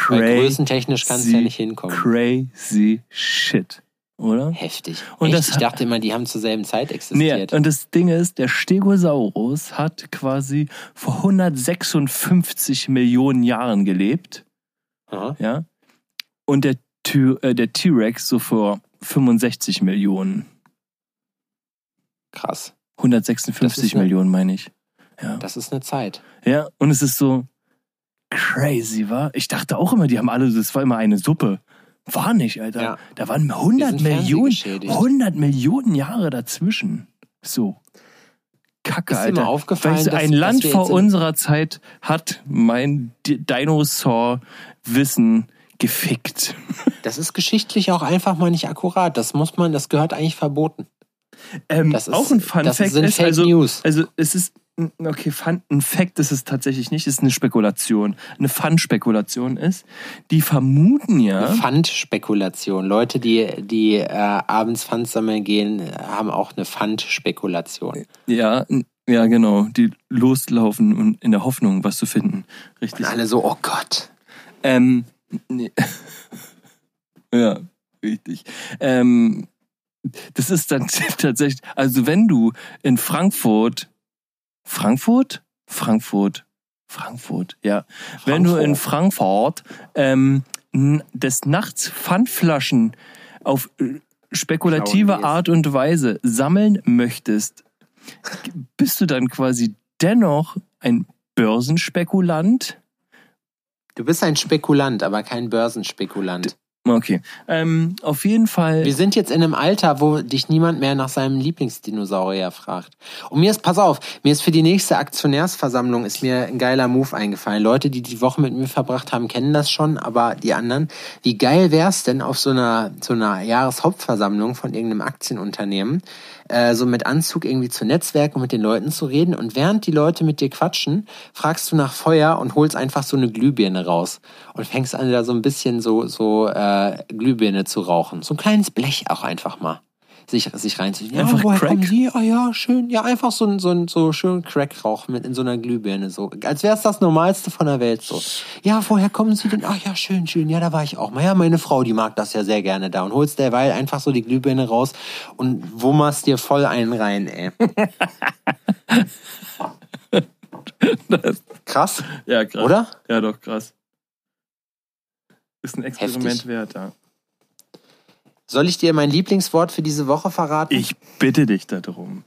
Weil Crazy, größentechnisch kannst du ja nicht hinkommen. crazy shit, oder? Heftig. Und Echt? das- ich dachte immer, die haben zur selben Zeit Nee, existiert. und das Ding ist, der Stegosaurus hat quasi vor 156 Millionen Jahren gelebt, Aha. ja, und der äh, der T-Rex so vor 65 Millionen. Krass. 156 Das ist eine- Millionen, meine ich. Ja. Das ist eine Zeit. ja, und es ist so crazy, war. Ich dachte auch immer, die haben alle, das war immer eine Suppe. War nicht, Alter. Ja. Da waren 100 sind Millionen, fernsehgeschädigt. 100 Millionen Jahre dazwischen. So. Kacke, Ist Alter. mal aufgefallen, weißt du, dass- ein dass Land wir vor unserer Zeit hat mein Di- Dinosaur-Wissen gefickt. (laughs) Das ist geschichtlich auch einfach mal nicht akkurat. Das muss man, das gehört eigentlich verboten. Ähm, Das ist- auch ein Fun das Fact ist, Fake also, News. also es ist, okay, Fun, ein Fact ist es tatsächlich nicht, es ist eine Spekulation. Eine Fun-Spekulation ist, die vermuten ja, Pfandspekulation. Leute, die, die äh, abends Pfand sammeln gehen, haben auch eine Pfandspekulation. ja, ja genau, die loslaufen und in der Hoffnung, was zu finden. Richtig. Und alle so, oh Gott. Ähm, nee. (laughs) ja, richtig. Ähm, das ist dann (laughs) tatsächlich, also wenn du in Frankfurt, Frankfurt? Frankfurt, Frankfurt, ja. Wenn du in Frankfurt ähm, des Nachts Pfandflaschen auf äh, spekulative Art und Weise sammeln möchtest, bist du dann quasi dennoch ein Börsenspekulant? Du bist ein Spekulant, aber kein Börsenspekulant. Okay. Ähm, auf jeden Fall. Wir sind jetzt in einem Alter, wo dich niemand mehr nach seinem Lieblingsdinosaurier fragt. Und mir ist, pass auf, mir ist für die nächste Aktionärsversammlung ist mir ein geiler Move eingefallen. Leute, die die Woche mit mir verbracht haben, kennen das schon, aber die anderen, wie geil wär's denn auf so einer, so einer Jahreshauptversammlung von irgendeinem Aktienunternehmen, äh, so mit Anzug irgendwie zu Netzwerken, mit den Leuten zu reden und während die Leute mit dir quatschen, fragst du nach Feuer und holst einfach so eine Glühbirne raus und fängst an, da so ein bisschen so, so äh, Glühbirne zu rauchen. So ein kleines Blech auch einfach mal. Sich, sich reinzuziehen. Ja, Einfach woher Crack? kommen Sie? Ah ja, schön. Ja, einfach so ein, so ein so schön Crackrauch mit in so einer Glühbirne. So, als wäre es das Normalste von der Welt. So. Ja, woher kommen Sie denn? Ach ja, schön, schön. Ja, da war ich auch mal. Ja, meine Frau, die mag das ja sehr gerne da. Und holst derweil einfach so die Glühbirne raus und wummerst dir voll einen rein, ey. (laughs) Krass. ja, krass. Oder? Ja, doch, krass. Ist ein Experiment Heftig. wert, ja. Soll ich dir mein Lieblingswort für diese Woche verraten? Ich bitte dich darum.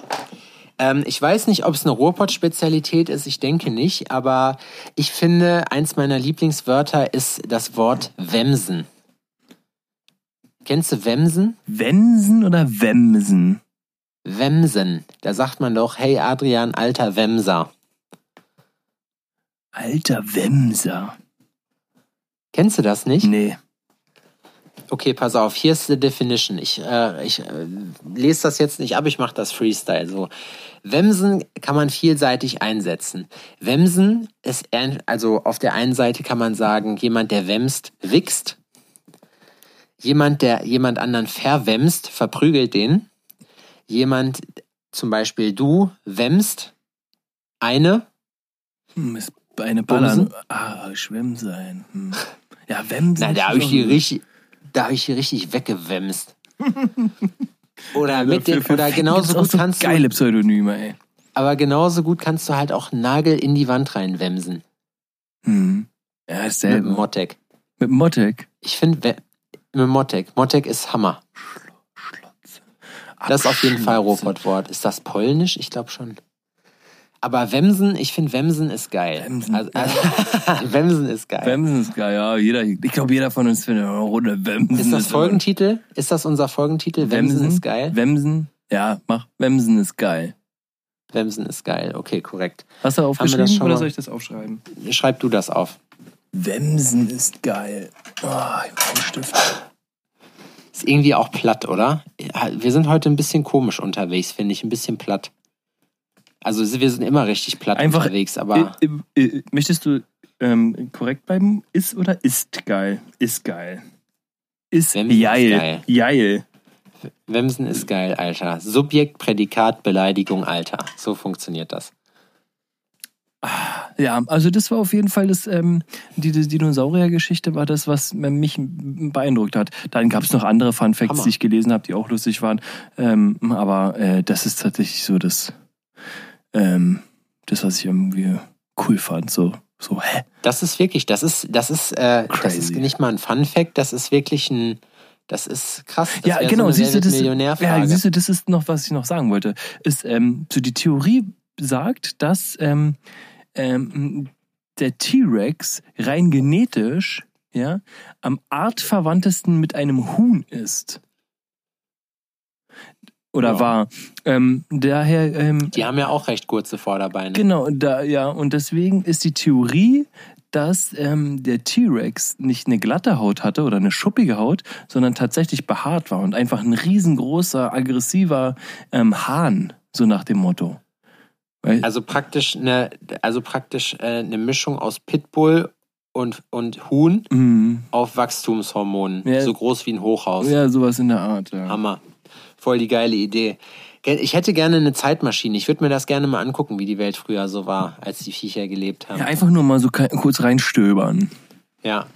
Ähm, ich weiß nicht, ob es eine Ruhrpott-Spezialität ist, ich denke nicht, aber ich finde, eins meiner Lieblingswörter ist das Wort Wemsen. Kennst du Wemsen? Wensen oder Wemsen? Wemsen. Da sagt man doch, hey Adrian, alter Wemser. Alter Wemser. Kennst du das nicht? Nee. Okay, pass auf, hier ist die Definition. Ich, äh, ich äh, lese das jetzt nicht ab, ich mache das Freestyle. So. Wemsen kann man vielseitig einsetzen. Wemsen ist, also auf der einen Seite kann man sagen, jemand, der wemst, wichst. Jemand, der jemand anderen verwemst, verprügelt den. Jemand, zum Beispiel du, wemst eine. Hm, ist eine Ballern. Bumsen? Ah, Schwemm sein. Hm. Ja, Wemsen. Na, da habe ich die richtig, da habe ich die richtig weggewemst. (laughs) Oder Ja, mit für oder genauso gut so kannst du Geile Pseudonyme, ey. Aber genauso gut kannst du halt auch Nagel in die Wand reinwemsen. Hm. Ja, ist Mit dem Mottek. Mit Mottek. Ich finde, mit Mottek. Mottek ist Hammer. Das ist auf jeden Fall. Robotwort. Ist das polnisch? Ich glaube schon. Aber Wemsen, ich finde Wemsen ist geil. Wemsen. Also, also, (laughs) Wemsen ist geil. Wemsen ist geil, ja. Jeder, ich glaube, jeder von uns findet eine Runde Wemsen. ist das immer- Folgentitel? Ist das unser Folgentitel? Wemsen, ist geil. Wemsen. Ja, mach. Wemsen ist geil. Wemsen ist geil. Okay, korrekt. Hast du wir das aufgeschrieben schon oder soll ich das aufschreiben? Schreib du das auf. Wemsen ist geil. Oh, ich einen Stift. Ist irgendwie auch platt, oder? Wir sind heute ein bisschen komisch unterwegs, finde ich. Ein bisschen platt. Also wir sind immer richtig platt Einfach unterwegs, aber Äh, äh, äh, möchtest du ähm, korrekt bleiben? Ist oder ist geil? Ist geil. Ist Wemsen ist geil. geil. Geil. Wemsen ist geil, Alter. Subjekt, Prädikat, Beleidigung, Alter. So funktioniert das. Ja, also das war auf jeden Fall das, ähm, die, die Dinosaurier-Geschichte war das, was mich beeindruckt hat. Dann gab es noch andere Fun Facts, Hammer. die ich gelesen habe, die auch lustig waren. Ähm, aber äh, das ist tatsächlich so das, ähm, das, was ich irgendwie cool fand. So, so, hä? Das ist wirklich, das ist, das ist, äh, das ist nicht mal ein Fun Fact, das ist wirklich ein, das ist krass. Das ja, genau, so siehst du, das, ja, siehst du, das ist noch, was ich noch sagen wollte. Ist, ähm, so die Theorie sagt, dass ähm, ähm, der T-Rex rein genetisch ja, am artverwandtesten mit einem Huhn ist. Oder Ja. war. Ähm, daher, ähm, Die haben ja auch recht kurze Vorderbeine. Genau, da, ja, und deswegen ist die Theorie, dass ähm, der T-Rex nicht eine glatte Haut hatte oder eine schuppige Haut, sondern tatsächlich behaart war und einfach ein riesengroßer, aggressiver ähm, Hahn, so nach dem Motto. Weil, Also praktisch eine, also praktisch äh, eine Mischung aus Pitbull und, und Huhn mm, auf Wachstumshormonen. Ja. So groß wie ein Hochhaus. ja, sowas in der Art. Ja. Hammer. Voll die geile Idee. Ich hätte gerne eine Zeitmaschine. Ich würde mir das gerne mal angucken, wie die Welt früher so war, als die Viecher gelebt haben. ja, einfach nur mal so kurz reinstöbern. Ja.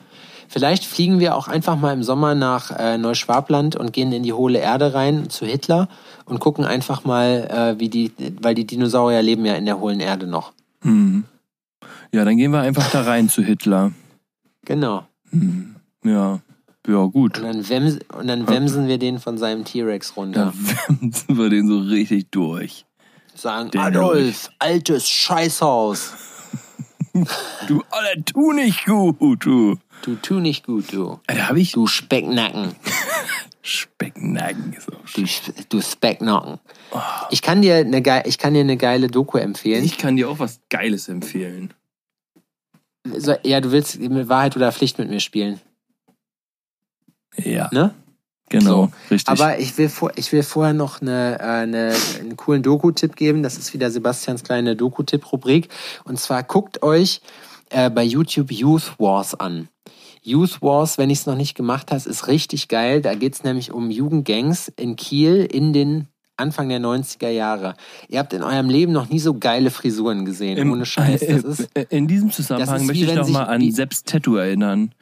Vielleicht fliegen wir auch einfach mal im Sommer nach äh, Neuschwabland und gehen in die hohle Erde rein zu Hitler und gucken einfach mal, äh, wie die, weil die Dinosaurier leben ja in der hohlen Erde noch. Hm. Ja, dann gehen wir einfach da rein zu Hitler. Genau. Hm. Ja. Ja, gut. Und dann, wems und dann wemsen wir den von seinem T-Rex runter. Dann wemsen wir den so richtig durch. Sagen, Den Adolf, altes Scheißhaus. (laughs) Du, Alter, tu nicht gut, du. Du tu nicht gut, du. Da habe ich Du Specknacken. (laughs) Specknacken. So. Du, Sp- du Specknacken. Ich kann dir eine gei- ich kann dir eine geile Doku empfehlen. Ich kann dir auch was Geiles empfehlen. So, ja, du willst mit Wahrheit oder Pflicht mit mir spielen, Ja, ne? genau, So. richtig. Aber ich will, vor, ich will vorher noch eine, äh, eine, einen coolen Doku-Tipp geben. Das ist wieder Sebastians kleine Doku-Tipp-Rubrik. Und zwar guckt euch äh, bei YouTube Youth Wars an. Youth Wars, wenn ich es noch nicht gemacht habe, ist richtig geil. Da geht es nämlich um Jugendgangs in Kiel in den Anfang der 90er Jahre. Ihr habt in eurem Leben noch nie so geile Frisuren gesehen. Im- ohne Scheiß. Das ist, (laughs) in diesem Zusammenhang möchte ich wenn noch sich- mal an Seps Tattoo erinnern.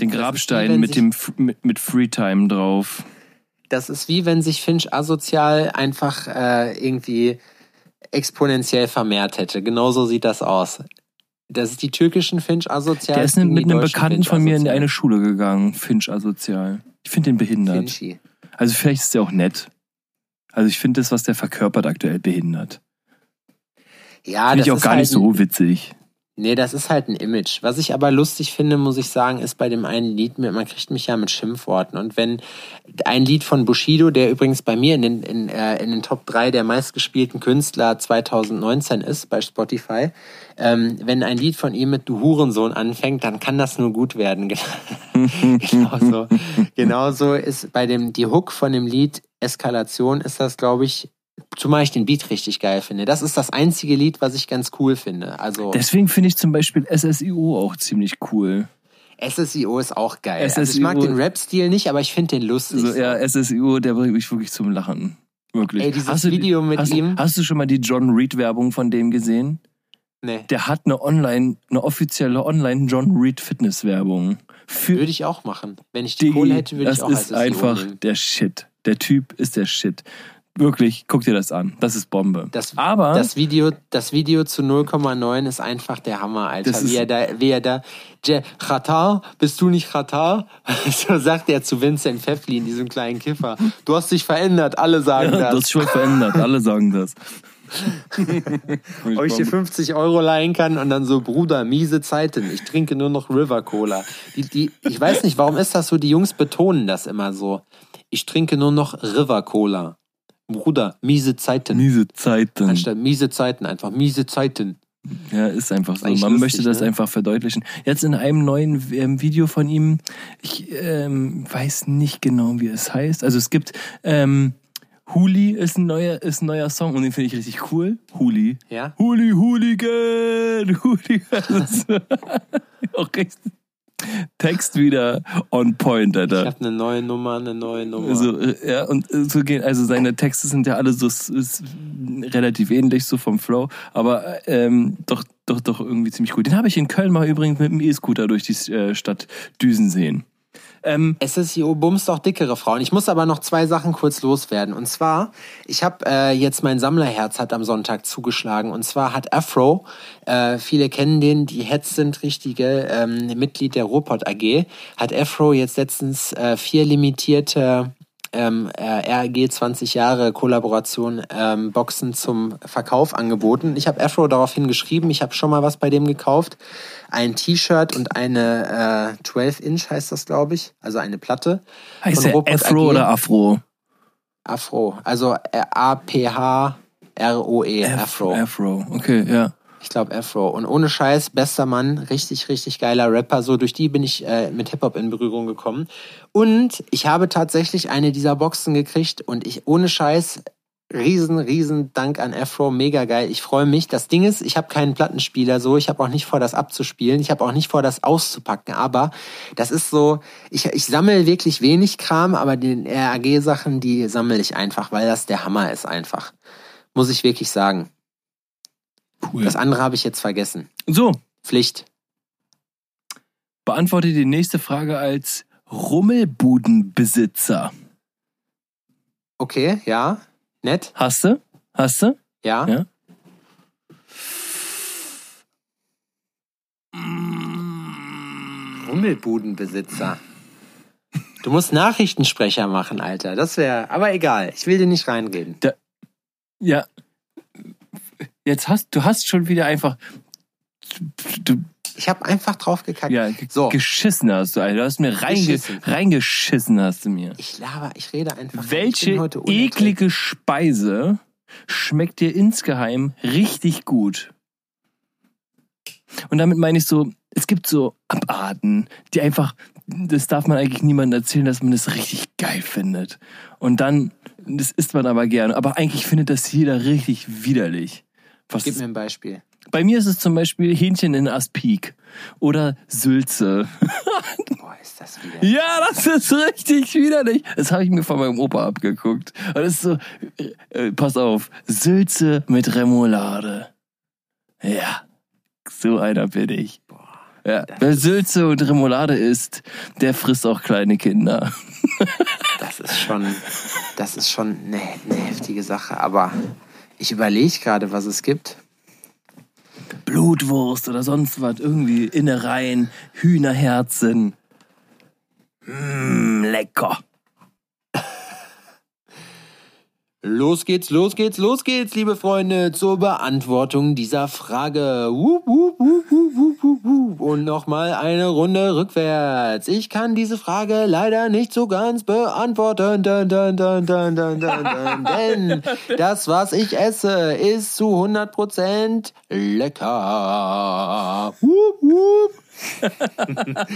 Den Grabstein mit dem mit, mit Freetime drauf. das ist wie wenn sich Finch asozial einfach äh, irgendwie exponentiell vermehrt hätte. Genauso sieht das aus. Das ist die türkischen Finch asozial. Der ist mit einem Bekannten von mir in eine Schule gegangen, Finch asozial. Ich finde den behindert. Finchi. Also vielleicht ist der auch nett. Also ich finde das, was der verkörpert, aktuell behindert. Ja, Finde das ich auch gar halt nicht so witzig. Nee, das ist halt ein Image. Was ich aber lustig finde, muss ich sagen, ist bei dem einen Lied, mit, man kriegt mich ja mit Schimpfworten. Und wenn ein Lied von Bushido, der übrigens bei mir in den, in, äh, in den Top 3 der meistgespielten Künstler 2019 ist, bei Spotify, ähm, wenn ein Lied von ihm mit Du Hurensohn anfängt, dann kann das nur gut werden. (laughs) genauso, genauso (laughs) ist bei dem, die Hook von dem Lied Eskalation ist das, glaube ich, zumal ich den Beat richtig geil finde. Das ist das einzige Lied, was ich ganz cool finde. Also Deswegen finde ich zum Beispiel SSIO auch ziemlich cool. SSIO ist auch geil. Also ich SSIO mag den Rap-Stil nicht, aber ich finde den lustig. So, ja, SSIO, der bringt mich wirklich zum Lachen. Wirklich. Ey, dieses hast du, Video mit hast, ihm? Hast du schon mal die John Reed-Werbung von dem gesehen? nee, Der hat eine online, eine offizielle online John Reed Fitness-Werbung. Würde ich auch machen. Wenn ich die Digi, Kohle hätte, würde das ich auch ist SSIO einfach nehmen. der Shit. Der Typ ist der Shit. Wirklich, guck dir das an. Das ist Bombe. Das, Aber das Video, das Video zu 0,9 ist einfach der Hammer, Alter. Wie er da, wie er da, Je, Qatar, bist du nicht Qatar? (laughs) So sagt er zu Vincent Pfefflin, diesem kleinen Kiffer. Du hast dich verändert, alle sagen ja, das. das ist schon verändert. Alle sagen das. Ob ich dir 50 Euro leihen kann und dann so, Bruder, miese Zeiten. Ich trinke nur noch River Cola. Die, die, ich weiß nicht, warum ist das so? Die Jungs betonen das immer so. Ich trinke nur noch River Cola. Bruder, miese Zeiten. Miese Zeiten. Anstatt miese Zeiten, einfach miese Zeiten. Ja, ist einfach so. Eigentlich Man lustig, möchte das ne? einfach verdeutlichen. Jetzt in einem neuen ähm, Video von ihm, ich ähm, weiß nicht genau, wie es heißt. Also es gibt ähm, Huli ist ein neuer, ist ein neuer Song und den finde ich richtig cool. Huli. Ja? Huli, Hooligan, (laughs) ist (laughs) (laughs) auch richtig. Text wieder on point, Ich Alter. habe eine neue Nummer, eine neue Nummer. Also, äh, ja, und äh, so gehen, also seine Texte sind ja alle so relativ ähnlich, so vom Flow, aber ähm, doch, doch, doch irgendwie ziemlich gut. Den habe ich in Köln mal übrigens mit dem E-Scooter durch die äh, Stadt düsen sehen. Ähm, SSIO bumst auch dickere Frauen. Ich muss aber noch zwei Sachen kurz loswerden. Und zwar, ich habe äh, jetzt mein Sammlerherz hat am Sonntag zugeschlagen. Und zwar hat Afro, äh, viele kennen den, die Hetz sind richtige ähm, Mitglied der Ruhrpott AG, hat Afro jetzt letztens äh, vier limitierte ähm, äh, RG 20 Jahre Kollaboration ähm, Boxen zum Verkauf angeboten. Ich habe Afro daraufhin geschrieben, ich habe schon mal was bei dem gekauft. Ein T-Shirt und eine äh, 12-Inch heißt das, glaube ich. Also eine Platte. heißt der Afro AG. oder Afro? Afro. Also äh, A-P-H-R-O-E. E, Afro. Afro, okay, ja. Ich glaube Afro. Und ohne Scheiß, bester Mann, richtig, richtig geiler Rapper. So durch die bin ich äh, mit Hip-Hop in Berührung gekommen. Und ich habe tatsächlich eine dieser Boxen gekriegt und ich ohne Scheiß. Riesen, riesen Dank an Afro, mega geil. Ich freue mich. Das Ding ist, ich habe keinen Plattenspieler so, ich habe auch nicht vor, das abzuspielen, ich habe auch nicht vor, das auszupacken. Aber das ist so, ich, ich sammle wirklich wenig Kram, aber die RAG-Sachen, die sammle ich einfach, weil das der Hammer ist einfach. Muss ich wirklich sagen. Cool. Das andere habe ich jetzt vergessen. So. Pflicht. Beantworte die nächste Frage als Rummelbudenbesitzer. Okay, ja. Nett. Hast du? Hast du? Ja. ja. Rummelbudenbesitzer. Du musst Nachrichtensprecher machen, Alter. Das wäre, aber egal. Ich will dir nicht reinreden. Da, ja, Jetzt hast du hast schon wieder einfach. Du, Ich habe einfach drauf gekackt. ja, So. geschissen hast du, Alter. Du hast mir reinge, Geschissen. reingeschissen, hast du mir. Ich laber, ich rede einfach. Welche eklige Speise schmeckt dir insgeheim richtig gut? Und damit meine ich so, es gibt so Abarten, die einfach, das darf man eigentlich niemandem erzählen, dass man das richtig geil findet. Und dann, das isst man aber gerne. Aber eigentlich findet das jeder richtig widerlich. Was Gib mir ein Beispiel. bei mir ist es zum Beispiel Hähnchen in Aspik oder Sülze. (laughs) Boah, ist das wieder. Ja, das ist richtig widerlich. Das habe ich mir von meinem Opa abgeguckt. Und das ist so, äh, pass auf, Sülze mit Remoulade. Ja, so einer bin ich. Ja, wer Sülze und Remoulade isst, der frisst auch kleine Kinder. Das ist schon, das ist schon eine, eine heftige Sache. Aber ich überlege gerade, was es gibt. Blutwurst oder sonst was, irgendwie Innereien, Hühnerherzen. Mmm, lecker. Los geht's, los geht's, los geht's, liebe Freunde, zur Beantwortung dieser Frage. Wup, wup, wup, wup, wup, wup. Und nochmal eine Runde rückwärts. Ich kann diese Frage leider nicht so ganz beantworten, dun, dun, dun, dun, dun, dun, dun, (laughs) denn das, was ich esse, ist zu 100% lecker. Wup, wup. (laughs)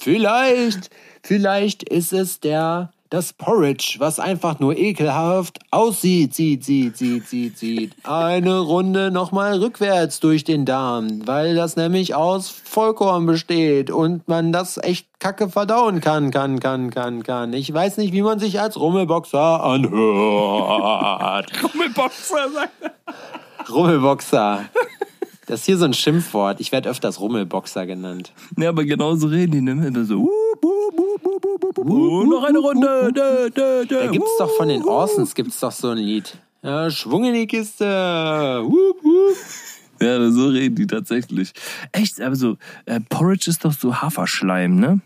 Vielleicht, vielleicht ist es der, das Porridge, was einfach nur ekelhaft aussieht, sieht, sieht, sieht, sieht, sieht. Eine Runde nochmal rückwärts durch den Darm, weil das nämlich aus Vollkorn besteht und man das echt kacke verdauen kann, kann, kann, kann, kann. Ich weiß nicht, wie man sich als Rummelboxer anhört. (laughs) Rummelboxer, sagt Rummelboxer. Das ist hier so ein Schimpfwort. Ich werde öfters Rummelboxer genannt. Ja, aber genauso reden die, ne? Immer so, noch eine Runde. Dö, dö, dö. Da gibt's doch von den Orsons gibt's doch so ein Lied. Ja, Schwung in die Kiste. Wup, wup. Ja, so reden die tatsächlich. Echt, aber so, äh, Porridge ist doch so Haferschleim, ne?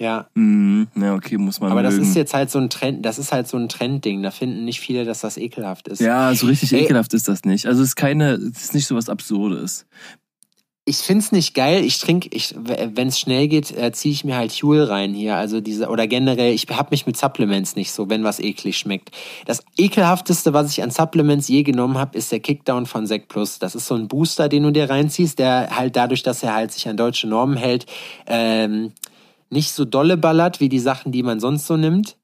Ja, Hm, na okay, muss man aber das mögen. ist jetzt halt so ein Trend, das ist halt so ein Trendding. Da finden nicht viele, dass das ekelhaft ist. Ja, so richtig Ey. ekelhaft ist das nicht. Also es ist keine, es ist nicht so was Absurdes. Ich find's nicht geil. Ich trinke, ich, wenn es schnell geht, äh, ziehe ich mir halt Huel rein hier. Also diese, oder generell, ich hab mich mit Supplements nicht so, wenn was eklig schmeckt. Das ekelhafteste, was ich an Supplements je genommen habe, ist der Kickdown von Sec Plus. Das ist so ein Booster, den du dir reinziehst, der halt dadurch, dass er halt sich an deutsche Normen hält, ähm, nicht so dolle ballert wie die Sachen, die man sonst so nimmt,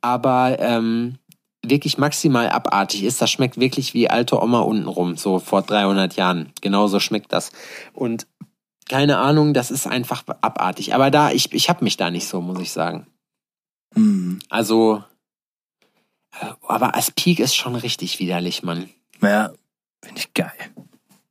aber ähm, wirklich maximal abartig ist. Das schmeckt wirklich wie alte Oma untenrum, so vor 300 Jahren. Genauso schmeckt das. Und keine Ahnung, das ist einfach abartig. Aber da, ich, ich hab mich da nicht so, muss ich sagen. Hm. Also, äh, aber Aspik ist schon richtig widerlich, Mann. Naja, finde ich geil.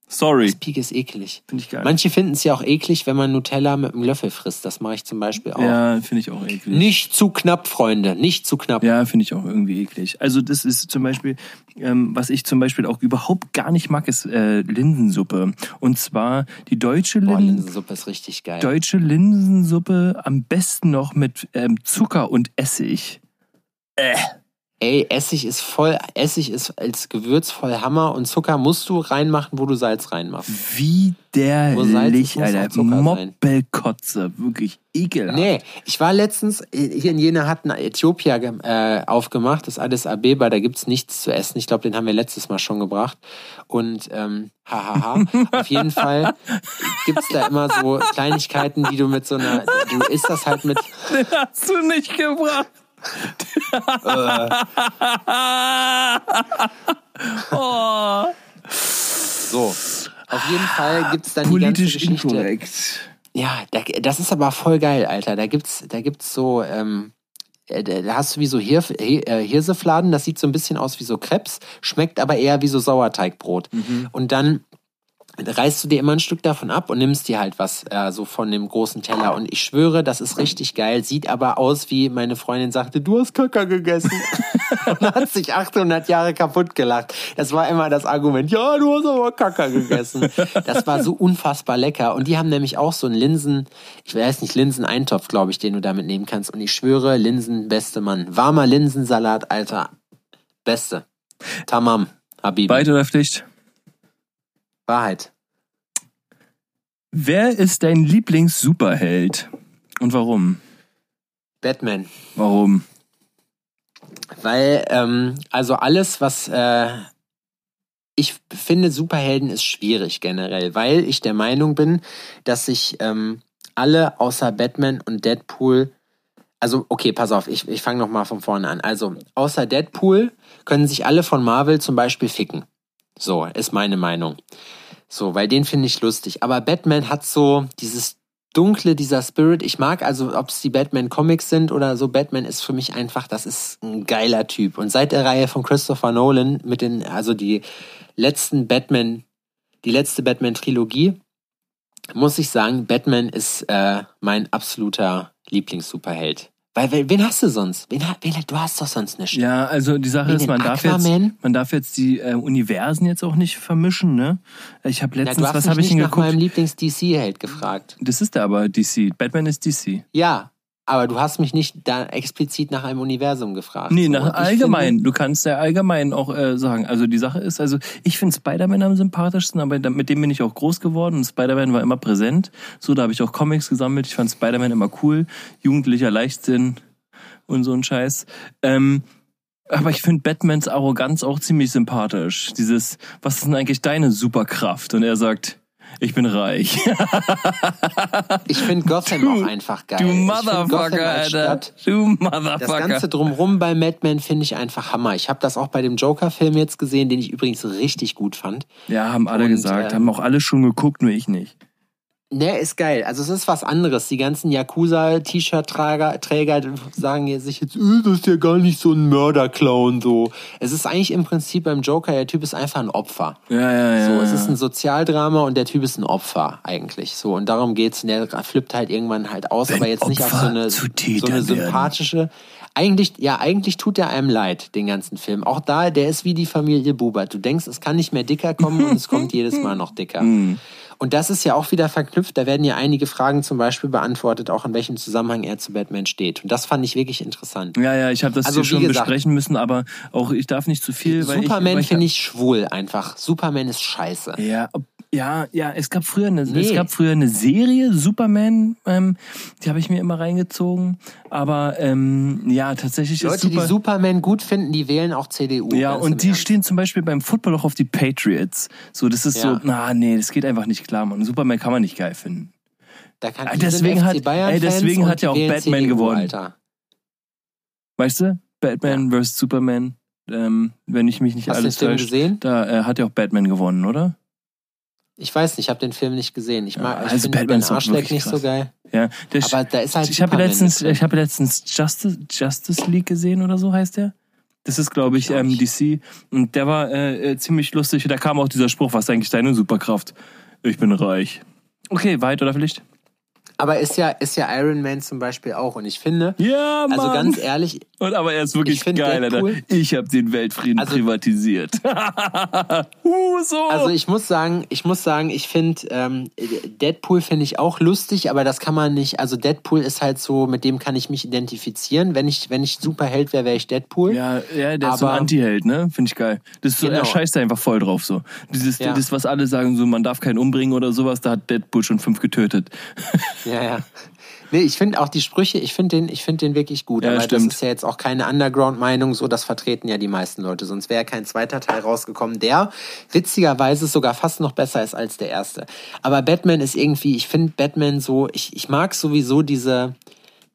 Sorry, Aspik ist eklig. finde ich geil. Manche finden es ja auch eklig, wenn man Nutella mit einem Löffel frisst. Das mache ich zum Beispiel auch. ja, finde ich auch eklig. Nicht zu knapp, Freunde. Nicht zu knapp. Ja, finde ich auch irgendwie eklig. Also das ist zum Beispiel, ähm, was ich zum Beispiel auch überhaupt gar nicht mag, ist äh, Linsensuppe. Und zwar die deutsche Boah, Linsen. Linsensuppe ist richtig geil. Deutsche Linsensuppe am besten noch mit ähm, Zucker und Essig. Ey, Essig ist voll, Essig ist als Gewürz voll Hammer und Zucker musst du reinmachen, wo du Salz reinmachst. Salz muss auch Alter. Zucker sein. Moppelkotze. Wirklich ekelhaft. Nee, ich war letztens, hier in Jena hat ein Äthiopier äh, aufgemacht, das Addis Abeba, da gibt's nichts zu essen. Ich glaube, den haben wir letztes Mal schon gebracht. Und ähm, hahaha, auf jeden Fall gibt's da immer so Kleinigkeiten, die du mit so einer, du isst das halt mit, (laughs) Den hast du nicht gebracht. Oh, (laughs) so. Auf jeden Fall gibt's dann die politisch ganze Geschichte. inkorrekt. Ja, da, das ist aber voll geil, Alter. Da gibt's, da gibt's so, ähm, äh, da hast du wie so Hirf, Hi- äh, Hirsefladen, das sieht so ein bisschen aus wie so Krebs, schmeckt aber eher wie so Sauerteigbrot. Und dann reißt du dir immer ein Stück davon ab und nimmst dir halt was äh, so von dem großen Teller. Und ich schwöre, das ist richtig geil. Sieht aber aus, wie meine Freundin sagte, du hast Kacker gegessen. (laughs) und hat sich 800 Jahre kaputt gelacht. Das war immer das Argument, ja, du hast aber Kacker gegessen. Das war so unfassbar lecker. Und die haben nämlich auch so einen Linsen, ich weiß nicht, Linseneintopf, glaube ich, den du damit nehmen kannst. Und ich schwöre, Linsen, beste Mann. Warmer Linsensalat, Alter. Beste. Tamam, Habibi. Weiter oder? Wahrheit. Wer ist dein Lieblings-Superheld? Und warum? Batman. Warum? Weil, ähm, also alles, was äh, ich finde, Superhelden ist schwierig generell, weil ich der Meinung bin, dass sich ähm, alle außer Batman und Deadpool also, okay, pass auf, ich, ich fange nochmal von vorne an. Also, außer Deadpool können sich alle von Marvel zum Beispiel ficken. So, ist meine Meinung. So, weil den finde ich lustig. Aber Batman hat so dieses Dunkle, dieser Spirit. Ich mag also, ob es die Batman-Comics sind oder so, Batman ist für mich einfach, das ist ein geiler Typ. Und seit der Reihe von Christopher Nolan mit den, also die letzten Batman, die letzte Batman-Trilogie, muss ich sagen, Batman ist äh, mein absoluter Lieblings-Superheld. Weil, wen, hast du sonst? Wen, wen, du hast doch sonst nicht. Ja, also die Sache Wen, ist, man darf, jetzt, man darf jetzt die äh, Universen jetzt auch nicht vermischen, ne? Ich habe Na, letztens, hast was habe ich denn nach meinem geguckt? Lieblings-DC-Held gefragt. Das ist aber DC. Batman ist DC. Ja, aber du hast mich nicht da explizit nach einem Universum gefragt. Nee, nach allgemein. Finde, Du kannst ja allgemein auch äh, sagen. Also die Sache ist, also ich finde Spider-Man am sympathischsten, aber mit dem bin ich auch groß geworden Spider-Man war immer präsent. So, da habe ich auch Comics gesammelt. Ich fand Spider-Man immer cool. Jugendlicher Leichtsinn und so ein Scheiß. Ähm, aber ich finde Batmans Arroganz auch ziemlich sympathisch. Dieses, was ist denn eigentlich deine Superkraft? Und er sagt, ich bin reich. (laughs) ich finde Gotham Du- auch einfach geil. Du Motherfucker, Alter. Stadt, Du Das Motherfucker. Ganze drumrum bei Madman finde ich einfach Hammer. Ich habe das auch bei dem Joker-Film jetzt gesehen, den ich übrigens richtig gut fand. Ja, haben alle Und, gesagt, ähm, haben auch alle schon geguckt, nur ich nicht. Ne, ist geil. Also es ist was anderes. Die ganzen Yakuza-T-Shirt-Träger Träger sagen sich jetzt, äh, das ist ja gar nicht so ein Mörderclown so. Es ist eigentlich im Prinzip beim Joker, der Typ ist einfach ein Opfer. Ja, ja, ja. So, es ist ein Sozialdrama und der Typ ist ein Opfer eigentlich. So und darum geht's. Und der flippt halt irgendwann halt aus, Wenn aber jetzt nicht auf so Opfer eine so eine werden. sympathische. Eigentlich, ja, eigentlich tut er einem leid, den ganzen Film. Auch da, der ist wie die Familie Bubert. Du denkst, es kann nicht mehr dicker kommen und es kommt (laughs) jedes Mal noch dicker. Und das ist ja auch wieder verknüpft. Da werden ja einige Fragen zum Beispiel beantwortet, auch in welchem Zusammenhang er zu Batman steht. Und das fand ich wirklich interessant. Ja, ja, ich habe das Also, hier schon gesagt- besprechen müssen, aber auch ich darf nicht zu viel, Superman finde ich schwul einfach. Superman ist scheiße. Ja, ja, ja, es gab früher eine, es Nee. gab früher eine Serie Superman, ähm, die habe ich mir immer reingezogen, aber ähm, ja, tatsächlich ist Leute, Super die Superman gut finden, die wählen auch CDU. ja, und die Ernst. stehen zum Beispiel beim Football auch auf die Patriots. So, das ist Ja. so, na nee, das geht einfach nicht klar, man. Superman kann man nicht geil finden. Da kann sind deswegen hat- ey, deswegen hat ja auch Batman CDU, gewonnen. Alter. Weißt du? Batman vs. Superman, ähm, wenn ich mich nicht Hast alles täusche. gesehen? Da äh, hat ja auch Batman gewonnen, oder? Ich weiß nicht, ich habe den Film nicht gesehen. Ich mag, Ja, ich also finde Batman Ben wirklich nicht so krass. geil. Ja, der Aber da ist halt ich habe letztens, ich habe letztens Justice, Justice League gesehen oder so heißt der. Das ist, glaube ich, Ich ähm. DC. Und der war äh, äh, ziemlich lustig. Da kam auch dieser Spruch, was ist eigentlich deine Superkraft? Ich bin reich. Okay, weit oder Pflicht? Aber ist ja, ist ja Iron Man zum Beispiel auch. Und ich finde, Ja, also ganz ehrlich, Und aber er ist wirklich Ich geil, Alter. Ich habe den Weltfrieden Also- privatisiert. (laughs) uh, so. also ich muss sagen, ich muss sagen, ich finde ähm, Deadpool finde ich auch lustig, aber das kann man nicht. Also Deadpool ist halt so, mit dem kann ich mich identifizieren. Wenn ich, wenn ich Superheld wäre, wäre ich Deadpool. ja, ja, der ist so ein Aber- Antiheld, ne? Finde ich geil. Das ist so, Genau. er scheißt da einfach voll drauf so. Dieses, Ja. das, was alle sagen, so man darf keinen umbringen oder sowas, da hat Deadpool schon fünf getötet. Ja, ja. (laughs) Nee, ich finde auch die Sprüche, ich finde den, ich finde den wirklich gut. Ja, aber stimmt. das ist ja jetzt auch keine Underground-Meinung, so das vertreten ja die meisten Leute. Sonst wäre kein zweiter Teil rausgekommen, der witzigerweise sogar fast noch besser ist als der erste. Aber Batman ist irgendwie, ich finde Batman so, ich, ich mag sowieso diese,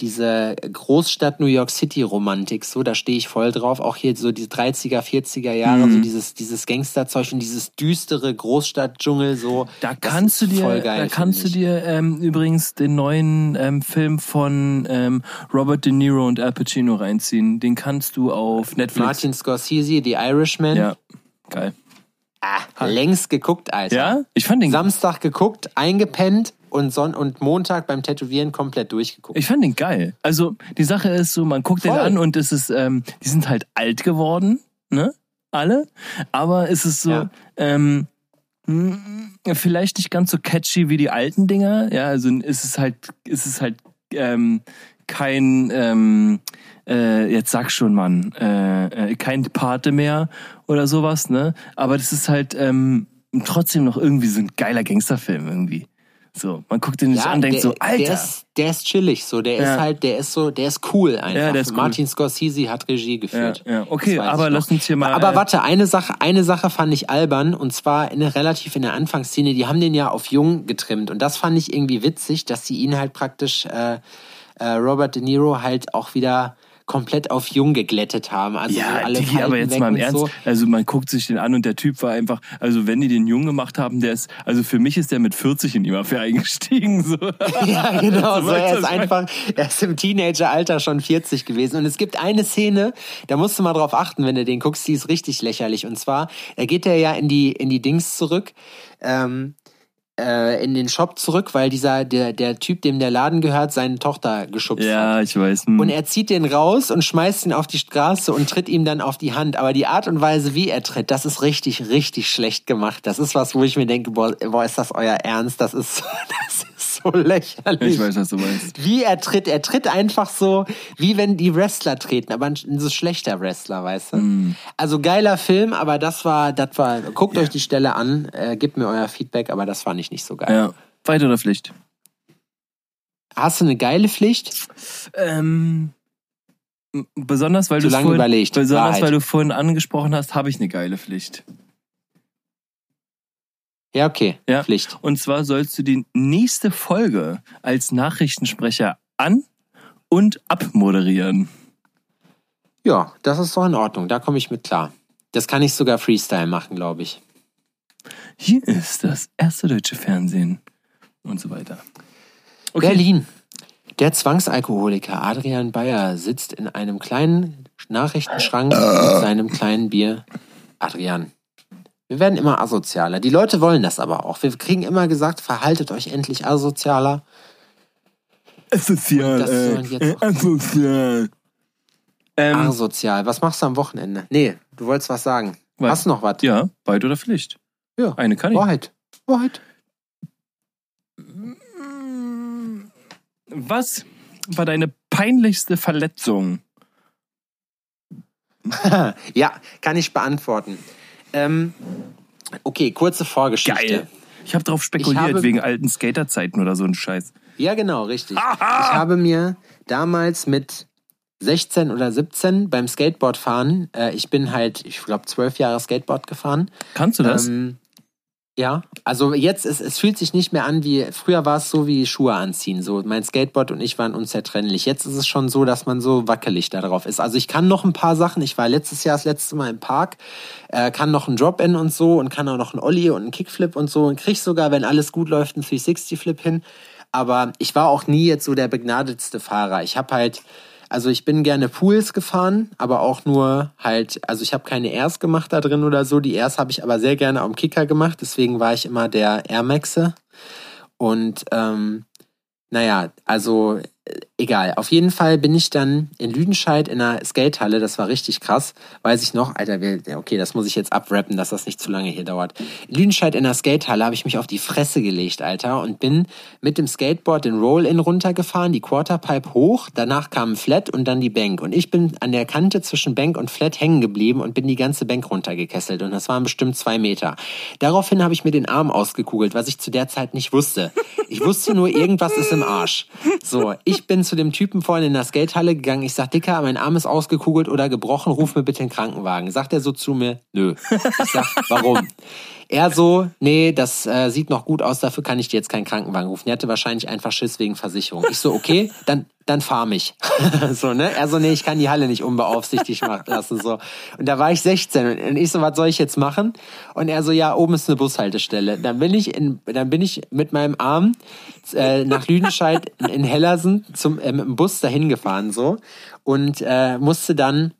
diese Großstadt New York City Romantik, so, da stehe ich voll drauf. Auch hier so die 30er, 40er Jahre, Mhm. so dieses, dieses Gangsterzeug und dieses düstere Großstadtdschungel, so. Da kannst du dir, voll geil, da kannst du dir ähm, übrigens den neuen ähm, Film von ähm, Robert De Niro und Al Pacino reinziehen. Den kannst du auf Netflix. Martin Scorsese, The Irishman. Ja, geil. Ah, längst geguckt, Alter. Ja? Ich fand den, Samstag geguckt, eingepennt und, Son und Montag beim Tätowieren komplett durchgeguckt. ich fand den geil. Also die Sache ist so, man guckt den Voll. an und es ist, ähm, die sind halt alt geworden, ne? Alle. Aber es ist so, Ja. ähm, mh, vielleicht nicht ganz so catchy wie die alten Dinger. Ja, also ist es halt, ist es halt ähm, kein, ähm, äh, jetzt sag schon, Mann, äh, äh, kein Pate mehr oder sowas, ne? Aber das ist halt ähm, trotzdem noch irgendwie so ein geiler Gangsterfilm irgendwie. So, man guckt den sich an und denkt der, so, Alter. Der ist, der ist chillig, so, der Ja. ist halt, der ist so, der ist cool einfach. Ja, der ist cool. Martin Scorsese hat Regie geführt. Ja, ja. Okay, aber lass uns hier mal- Aber warte, eine Sache, eine Sache fand ich albern und zwar in der, relativ in der Anfangsszene, die haben den ja auf jung getrimmt und das fand ich irgendwie witzig, dass sie ihn halt praktisch, äh, äh, Robert De Niro halt auch wieder komplett auf jung geglättet haben. Also so Ja, alle Digi, aber jetzt mal im Ernst. So. Also man guckt sich den an und der Typ war einfach, also wenn die den Jungen gemacht haben, der ist, also für mich ist der mit 40 in die Mafia eingestiegen. So. (laughs) Ja, genau. (laughs) So So, er ist einfach, er ist im Teenageralter schon 40 gewesen. Und es gibt eine Szene, da musst du mal drauf achten, wenn du den guckst, die ist richtig lächerlich. Und zwar, da geht er ja in die, in die Dings zurück, ähm, äh, in den Shop zurück, weil dieser, der, der Typ, dem der Laden gehört, seine Tochter geschubst hat. Ja, ich weiß. Hm. Und er zieht den raus und schmeißt ihn auf die Straße und tritt ihm dann auf die Hand. Aber die Art und Weise, wie er tritt, das ist richtig, richtig schlecht gemacht. Das ist was, wo ich mir denke, boah, boah ist das euer Ernst? Das ist, (laughs) das ist so lächerlich. ich weiß, was du meinst. Wie er tritt, er tritt einfach so, wie wenn die Wrestler treten, aber ein so schlechter Wrestler, weißt du? Mm. Also geiler Film, aber das war, das war, guckt euch die Stelle an, äh, gebt mir euer Feedback, aber das fand ich nicht so geil. Ja. Weiter oder Pflicht? Hast du eine geile Pflicht? Ähm, besonders weil du vorhin, besonders Wahrheit. weil du vorhin angesprochen hast, habe ich eine geile Pflicht. Ja, okay. Ja. Pflicht. Und zwar sollst du die nächste Folge als Nachrichtensprecher an und abmoderieren. Ja, das ist doch in Ordnung. Da komme ich mit klar. Das kann ich sogar Freestyle machen, glaube ich. Hier ist das erste deutsche Fernsehen und so weiter. Okay. Berlin. Der Zwangsalkoholiker Adrian Bayer sitzt in einem kleinen Nachrichtenschrank mit seinem kleinen Bier. Adrian. Wir werden immer asozialer. Die Leute wollen das aber auch. Wir kriegen immer gesagt, verhaltet euch endlich asozialer. Asozial, Das sollen jetzt äh, asozial. Ähm, Asozial. Was machst du am Wochenende? Nee, du wolltest was sagen. Was? Hast du noch was? ja, Wahrheit oder Pflicht? Ja. Eine kann ich. Wahrheit. Wahrheit. Was war deine peinlichste Verletzung? (laughs) ja, kann ich beantworten. Ähm, okay, kurze Vorgeschichte. Geil. Ich habe darauf spekuliert, habe- wegen alten Skaterzeiten oder so ein Scheiß. Ja, genau, richtig. Ich habe mir damals mit 16 oder 17 beim Skateboardfahren, äh, ich bin halt, ich glaube, zwölf Jahre Skateboard gefahren. Kannst du das? Ähm, ja, also jetzt, es, es fühlt sich nicht mehr an wie, früher war es so wie Schuhe anziehen. So, mein Skateboard und ich waren unzertrennlich. Jetzt ist es schon so, dass man so wackelig da drauf ist. Also ich kann noch ein paar Sachen. Ich war letztes Jahr das letzte Mal im Park, äh, kann noch ein Drop-In und so und kann auch noch ein Ollie und einen Kickflip und so und krieg sogar, wenn alles gut läuft, einen 360-Flip hin. Aber ich war auch nie jetzt so der begnadetste Fahrer. Ich habe halt, also ich bin gerne Pools gefahren, aber auch nur halt, also ich habe keine Airs gemacht da drin oder so. Die Airs habe ich aber sehr gerne am Kicker gemacht, deswegen war ich immer der Air Maxe. Und ähm, naja, also egal. Auf jeden Fall bin ich dann in Lüdenscheid in einer Skatehalle, das war richtig krass, weiß ich noch, Alter, okay, das muss ich jetzt abrappen, dass das nicht zu lange hier dauert. In Lüdenscheid in einer Skatehalle habe ich mich auf die Fresse gelegt, Alter, und bin mit dem Skateboard den Roll-In runtergefahren, die Quarterpipe hoch, danach kam ein Flat und dann die Bank. Und ich bin an der Kante zwischen Bank und Flat hängen geblieben und bin die ganze Bank runtergekesselt. Und das waren bestimmt zwei Meter. Daraufhin habe ich mir den Arm ausgekugelt, was ich zu der Zeit nicht wusste. Ich wusste nur, irgendwas ist im Arsch. So, ich bin zu dem Typen vorhin in der Skatehalle gegangen. Ich sag, Dicker, mein Arm ist ausgekugelt oder gebrochen, ruf mir bitte den Krankenwagen. Sagt er so zu mir, nö. Ich sag, warum? Er so, nee, das äh, sieht noch gut aus, dafür kann ich dir jetzt keinen Krankenwagen rufen. Er hatte wahrscheinlich einfach Schiss wegen Versicherung. Ich so, okay, dann, dann fahr mich. (laughs) so, ne? Er so, nee, ich kann die Halle nicht unbeaufsichtigt machen lassen. So. Und da war ich 16 und ich so, was soll ich jetzt machen? Und er so, ja, oben ist eine Bushaltestelle. Dann bin ich in, dann bin ich mit meinem Arm äh, nach Lüdenscheid in, Hellersen zum äh, mit dem Bus dahin gefahren so und äh, musste dann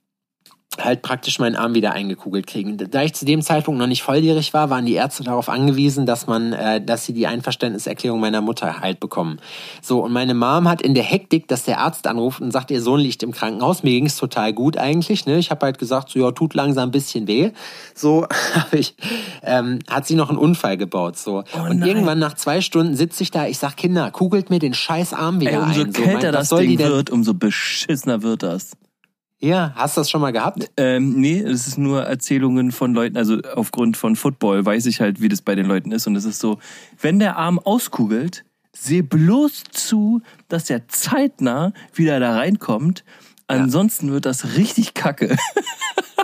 halt praktisch meinen Arm wieder eingekugelt kriegen. Da ich zu dem Zeitpunkt noch nicht volljährig war, waren die Ärzte darauf angewiesen, dass man, äh, dass sie die Einverständniserklärung meiner Mutter halt bekommen. So und meine Mom hat in der Hektik, dass der Arzt anruft und sagt, ihr Sohn liegt im Krankenhaus. Mir ging es total gut eigentlich. Ne? Ich habe halt gesagt, so ja, tut langsam ein bisschen weh. So (laughs) habe ich, ähm, hat sie noch einen Unfall gebaut. So Oh und irgendwann nach zwei Stunden sitze ich da. Ich sag, Kinder, kugelt mir den scheiß Arm wieder Ey, umso ein. So, kälter mein- was das Ding wird, umso beschissener wird das. Ja, hast du das schon mal gehabt? Ähm, nee, es ist nur Erzählungen von Leuten, also aufgrund von Football weiß ich halt, wie das bei den Leuten ist. Und es ist so, wenn der Arm auskugelt, seh bloß zu, dass der zeitnah wieder da reinkommt. Ansonsten wird das richtig kacke. (laughs)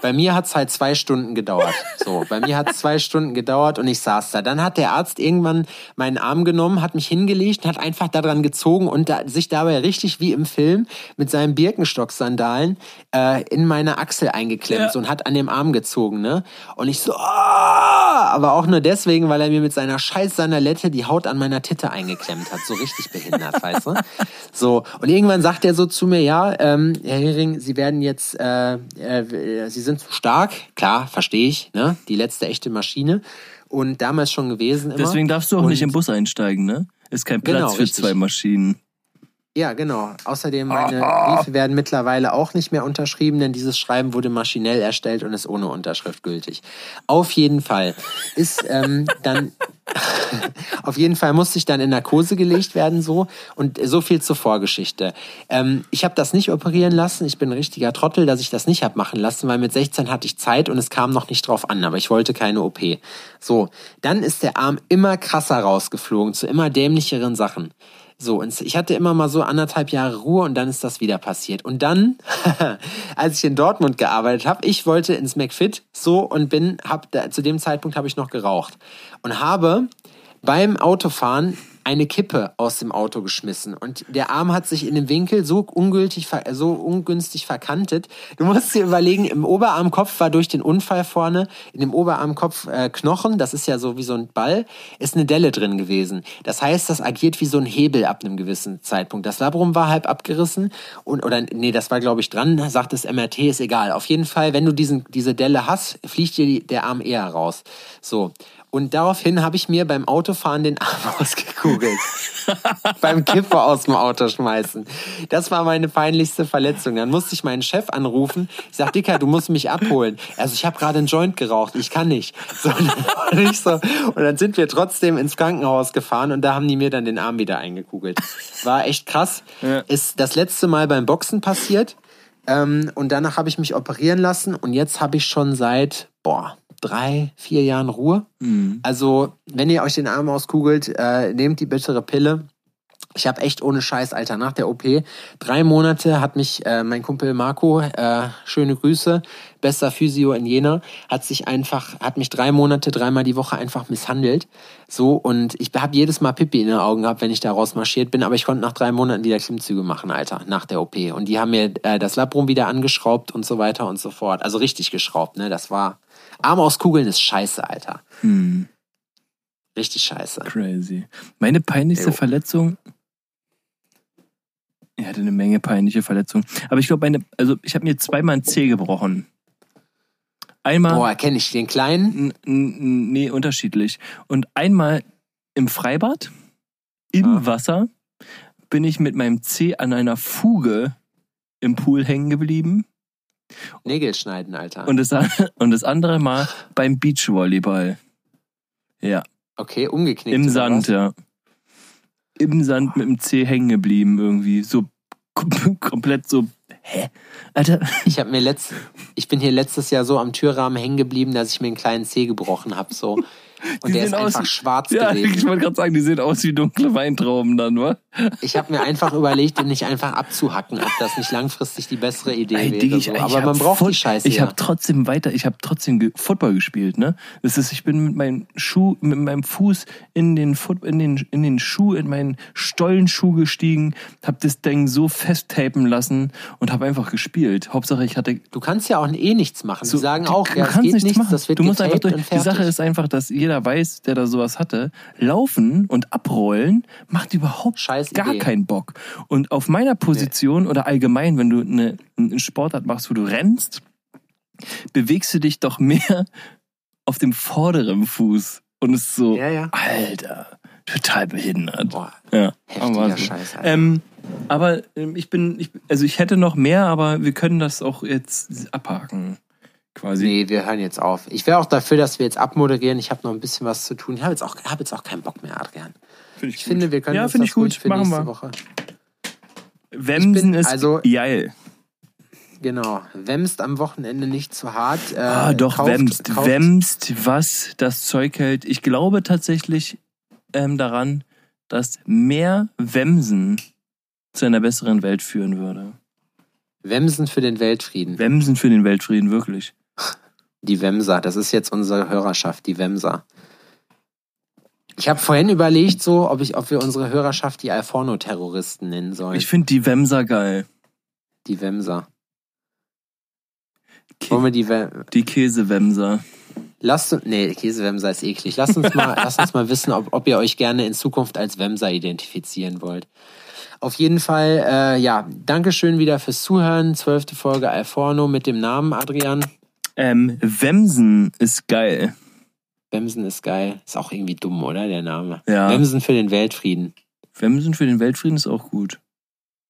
Bei mir hat's halt zwei Stunden gedauert. So, bei mir hat's zwei Stunden gedauert und ich saß da. Dann hat der Arzt irgendwann meinen Arm genommen, hat mich hingelegt und hat einfach daran gezogen und da, sich dabei richtig wie im Film mit seinen Birkenstock-Sandalen äh, in meine Achsel eingeklemmt Ja. und hat an dem Arm gezogen, ne? Und ich so, ah! aber auch nur deswegen, weil er mir mit seiner scheiß Sandalette die Haut an meiner Titte eingeklemmt hat. So richtig behindert, weißt du? So, und irgendwann sagt er so zu mir, ja, ähm, Herr Hering, Sie werden jetzt, äh, äh, Sie sind zu stark. Klar, verstehe ich, ne? Die letzte echte Maschine. Und damals schon gewesen immer. Deswegen darfst du auch Und- nicht im Bus einsteigen, ne? Ist kein Platz Genau, für richtig. zwei Maschinen. Ja, genau. Außerdem, meine Briefe werden mittlerweile auch nicht mehr unterschrieben, denn dieses Schreiben wurde maschinell erstellt und ist ohne Unterschrift gültig. Auf jeden Fall ist ähm, (laughs) dann (laughs) auf jeden Fall musste ich dann in Narkose gelegt werden so und so viel zur Vorgeschichte. Ähm, ich habe das nicht operieren lassen. Ich bin ein richtiger Trottel, dass ich das nicht hab machen lassen, weil mit 16 hatte ich Zeit und es kam noch nicht drauf an, aber ich wollte keine OP. So, dann ist der Arm immer krasser rausgeflogen zu immer dämlicheren Sachen. So, und ich hatte immer mal so anderthalb Jahre Ruhe und dann ist das wieder passiert. Und dann, (laughs) als ich in Dortmund gearbeitet habe, ich wollte ins McFit so und bin, hab, zu dem Zeitpunkt habe ich noch geraucht und habe beim Autofahren eine Kippe aus dem Auto geschmissen und der Arm hat sich in dem Winkel so ungültig, so ungünstig verkantet. Du musst dir überlegen, im Oberarmkopf war durch den Unfall vorne, in dem Oberarmkopf äh, Knochen, das ist ja so wie so ein Ball, ist eine Delle drin gewesen. Das heißt, das agiert wie so ein Hebel ab einem gewissen Zeitpunkt. Das Labrum war halb abgerissen und oder nee, das war glaube ich dran, sagt das MRT, ist egal. Auf jeden Fall, wenn du diesen, diese Delle hast, fliegt dir die, der Arm eher raus. So. Und daraufhin habe ich mir beim Autofahren den Arm (laughs) ausgekugelt. beim Kiffer aus dem Auto schmeißen. Das war meine peinlichste Verletzung. Dann musste ich meinen Chef anrufen. Ich sag, Dicker, du musst mich abholen. Also ich habe gerade einen Joint geraucht. Ich kann nicht. So, und, ich so, und dann sind wir trotzdem ins Krankenhaus gefahren und da haben die mir dann den Arm wieder eingekugelt. War echt krass. Ja. Ist das letzte Mal beim Boxen passiert. Ähm, und danach habe ich mich operieren lassen und jetzt habe ich schon seit, boah, drei, vier Jahren Ruhe. Also, wenn ihr euch den Arm auskugelt, äh, nehmt die bittere Pille. Ich habe echt ohne Scheiß, Alter, nach der OP, drei Monate hat mich äh, mein Kumpel Marco, äh, schöne Grüße, bester Physio in Jena, hat sich einfach, hat mich drei Monate, dreimal die Woche einfach misshandelt. So, und ich habe jedes Mal Pipi in den Augen gehabt, wenn ich da rausmarschiert bin, aber ich konnte nach drei Monaten wieder Klimmzüge machen, Alter, nach der OP. Und die haben mir äh, das Labrum wieder angeschraubt und so weiter und so fort. Also richtig geschraubt, ne? Das war. Arm auskugeln ist scheiße, Alter. Richtig scheiße. Crazy. Meine peinlichste Jo. Verletzung. Ich hatte eine Menge peinliche Verletzungen. Aber ich glaube, meine, also ich habe mir zweimal ein Zeh gebrochen. Einmal. Boah, kenne ich den kleinen? Nee, unterschiedlich. Und einmal im Freibad, im Ah. Wasser, bin ich mit meinem Zeh an einer Fuge im Pool hängen geblieben. Nägel schneiden, Alter. Und das, (laughs) und das andere Mal beim Beachvolleyball. Ja, okay, umgeknickt. im Sand, ja. Im Sand mit dem Zeh hängen geblieben irgendwie. So kom- (laughs) komplett so. Hä? Alter, Ich habe mir letzt, ich bin hier letztes Jahr so am Türrahmen hängen geblieben, dass ich mir einen kleinen Zeh gebrochen habe, so. (laughs) Und Die der ist aus einfach wie- schwarz ja, ich gewesen. wollte gerade sagen, die sehen aus wie dunkle Weintrauben dann, wa? Ich habe mir einfach überlegt, den nicht einfach abzuhacken, ob das nicht langfristig die bessere Idee Ey, wäre. Digga, so. ich Aber man braucht Foot- die Scheiße Ich ja. habe trotzdem weiter, ich habe trotzdem ge Football gespielt, ne? Das ist, ich bin mit meinem Schuh, mit meinem Fuß in den Foot, in den in den Schuh, in meinen Stollenschuh gestiegen, habe das Ding so festtapen lassen und habe einfach gespielt. Hauptsache, ich hatte Du kannst ja auch eh nichts machen. so- die sagen auch, du ja, kannst nichts nichts, machen. das wird du musst einfach durch. Die. Sache ist einfach, dass jeder weiß, der da sowas hatte, laufen und abrollen macht überhaupt Scheiß gar Idee. keinen Bock. Und auf meiner Position oder allgemein, wenn du eine, einen Sportart machst, wo du rennst, bewegst du dich doch mehr (laughs) auf dem vorderen Fuß. Und es ist so, Ja, ja. Alter, total behindert. Boah, Ja, heftiger aber so. Scheiß, Alter. Ähm, aber ähm, ich bin, ich, also ich hätte noch mehr, aber wir können das auch jetzt abhaken. Quasi. Nee, wir hören jetzt auf. Ich wäre auch dafür, dass wir jetzt abmoderieren. Ich habe noch ein bisschen was zu tun. Ich habe jetzt, auch- hab jetzt auch keinen Bock mehr, Adrian. Find Ich finde, wir können Ja, finde das ich gut. für Machen nächste wir. Woche. Wemsen Ich ist also- geil. Genau. Wemst am Wochenende nicht zu hart. Äh, Ah, doch, kauft- wemst. kauft- Wemst, was das Zeug hält. Ich glaube tatsächlich ähm, daran, dass mehr Wemsen zu einer besseren Welt führen würde. Wemsen für den Weltfrieden. Wemsen für den Weltfrieden, wirklich. Die Wemser, das ist jetzt unsere Hörerschaft, die Wemser. Ich habe vorhin überlegt, so, ob, ich, ob wir unsere Hörerschaft die Alforno-Terroristen nennen sollen. Ich finde die Wemser geil. die Wemser. Kä- Wollen wir die Wem Die Käsewemser. Lasst uns. Nee, Käsewemser ist eklig. Lasst uns mal, (laughs) lasst uns mal wissen, ob, ob ihr euch gerne in Zukunft als Wemser identifizieren wollt. Auf jeden Fall, äh, ja, Dankeschön wieder fürs Zuhören. Zwölfte Folge Alforno mit dem Namen Adrian. Ähm, Wemsen ist geil. Wemsen ist geil. Ist auch irgendwie dumm, oder? Der Name. Ja. Wemsen für den Weltfrieden. Wemsen für den Weltfrieden ist auch gut.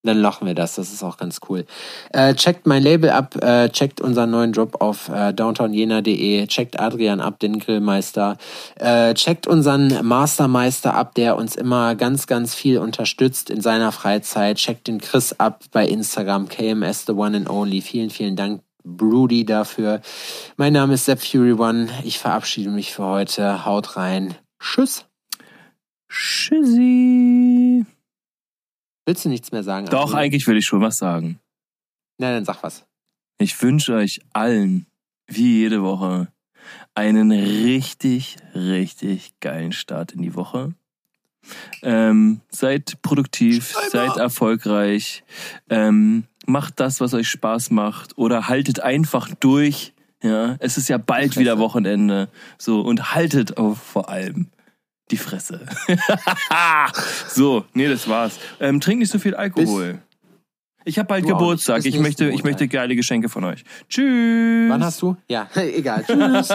Dann lachen wir das, das ist auch ganz cool. Äh, checkt mein Label ab, äh, checkt unseren neuen Job auf äh, downtownjena.de, checkt Adrian ab, den Grillmeister, äh, checkt unseren Mastermeister ab, der uns immer ganz, ganz viel unterstützt in seiner Freizeit, checkt den Chris ab bei Instagram, KMS the one and only. Vielen, vielen Dank, Broody, dafür. Mein Name ist Sepp Fury One, ich verabschiede mich für heute, haut rein, tschüss. Tschüssi. Willst du nichts mehr sagen? Doch, Adrian? eigentlich will ich schon was sagen. Nein, dann sag was. Ich wünsche euch allen, wie jede Woche, einen richtig, richtig geilen Start in die Woche. Ähm, seid produktiv, seid erfolgreich, ähm, macht das, was euch Spaß macht oder haltet einfach durch. Ja, es ist ja bald wieder Wochenende. So, und haltet auf vor allem die Fresse. (laughs) so, nee, das war's. Ähm, trinkt nicht so viel Alkohol. ich habe bald Du. Geburtstag. Bis Ich möchte, ich möchte geile Geschenke von euch. Tschüss. Wann hast du? Ja, (laughs) egal. (laughs) Tschüss.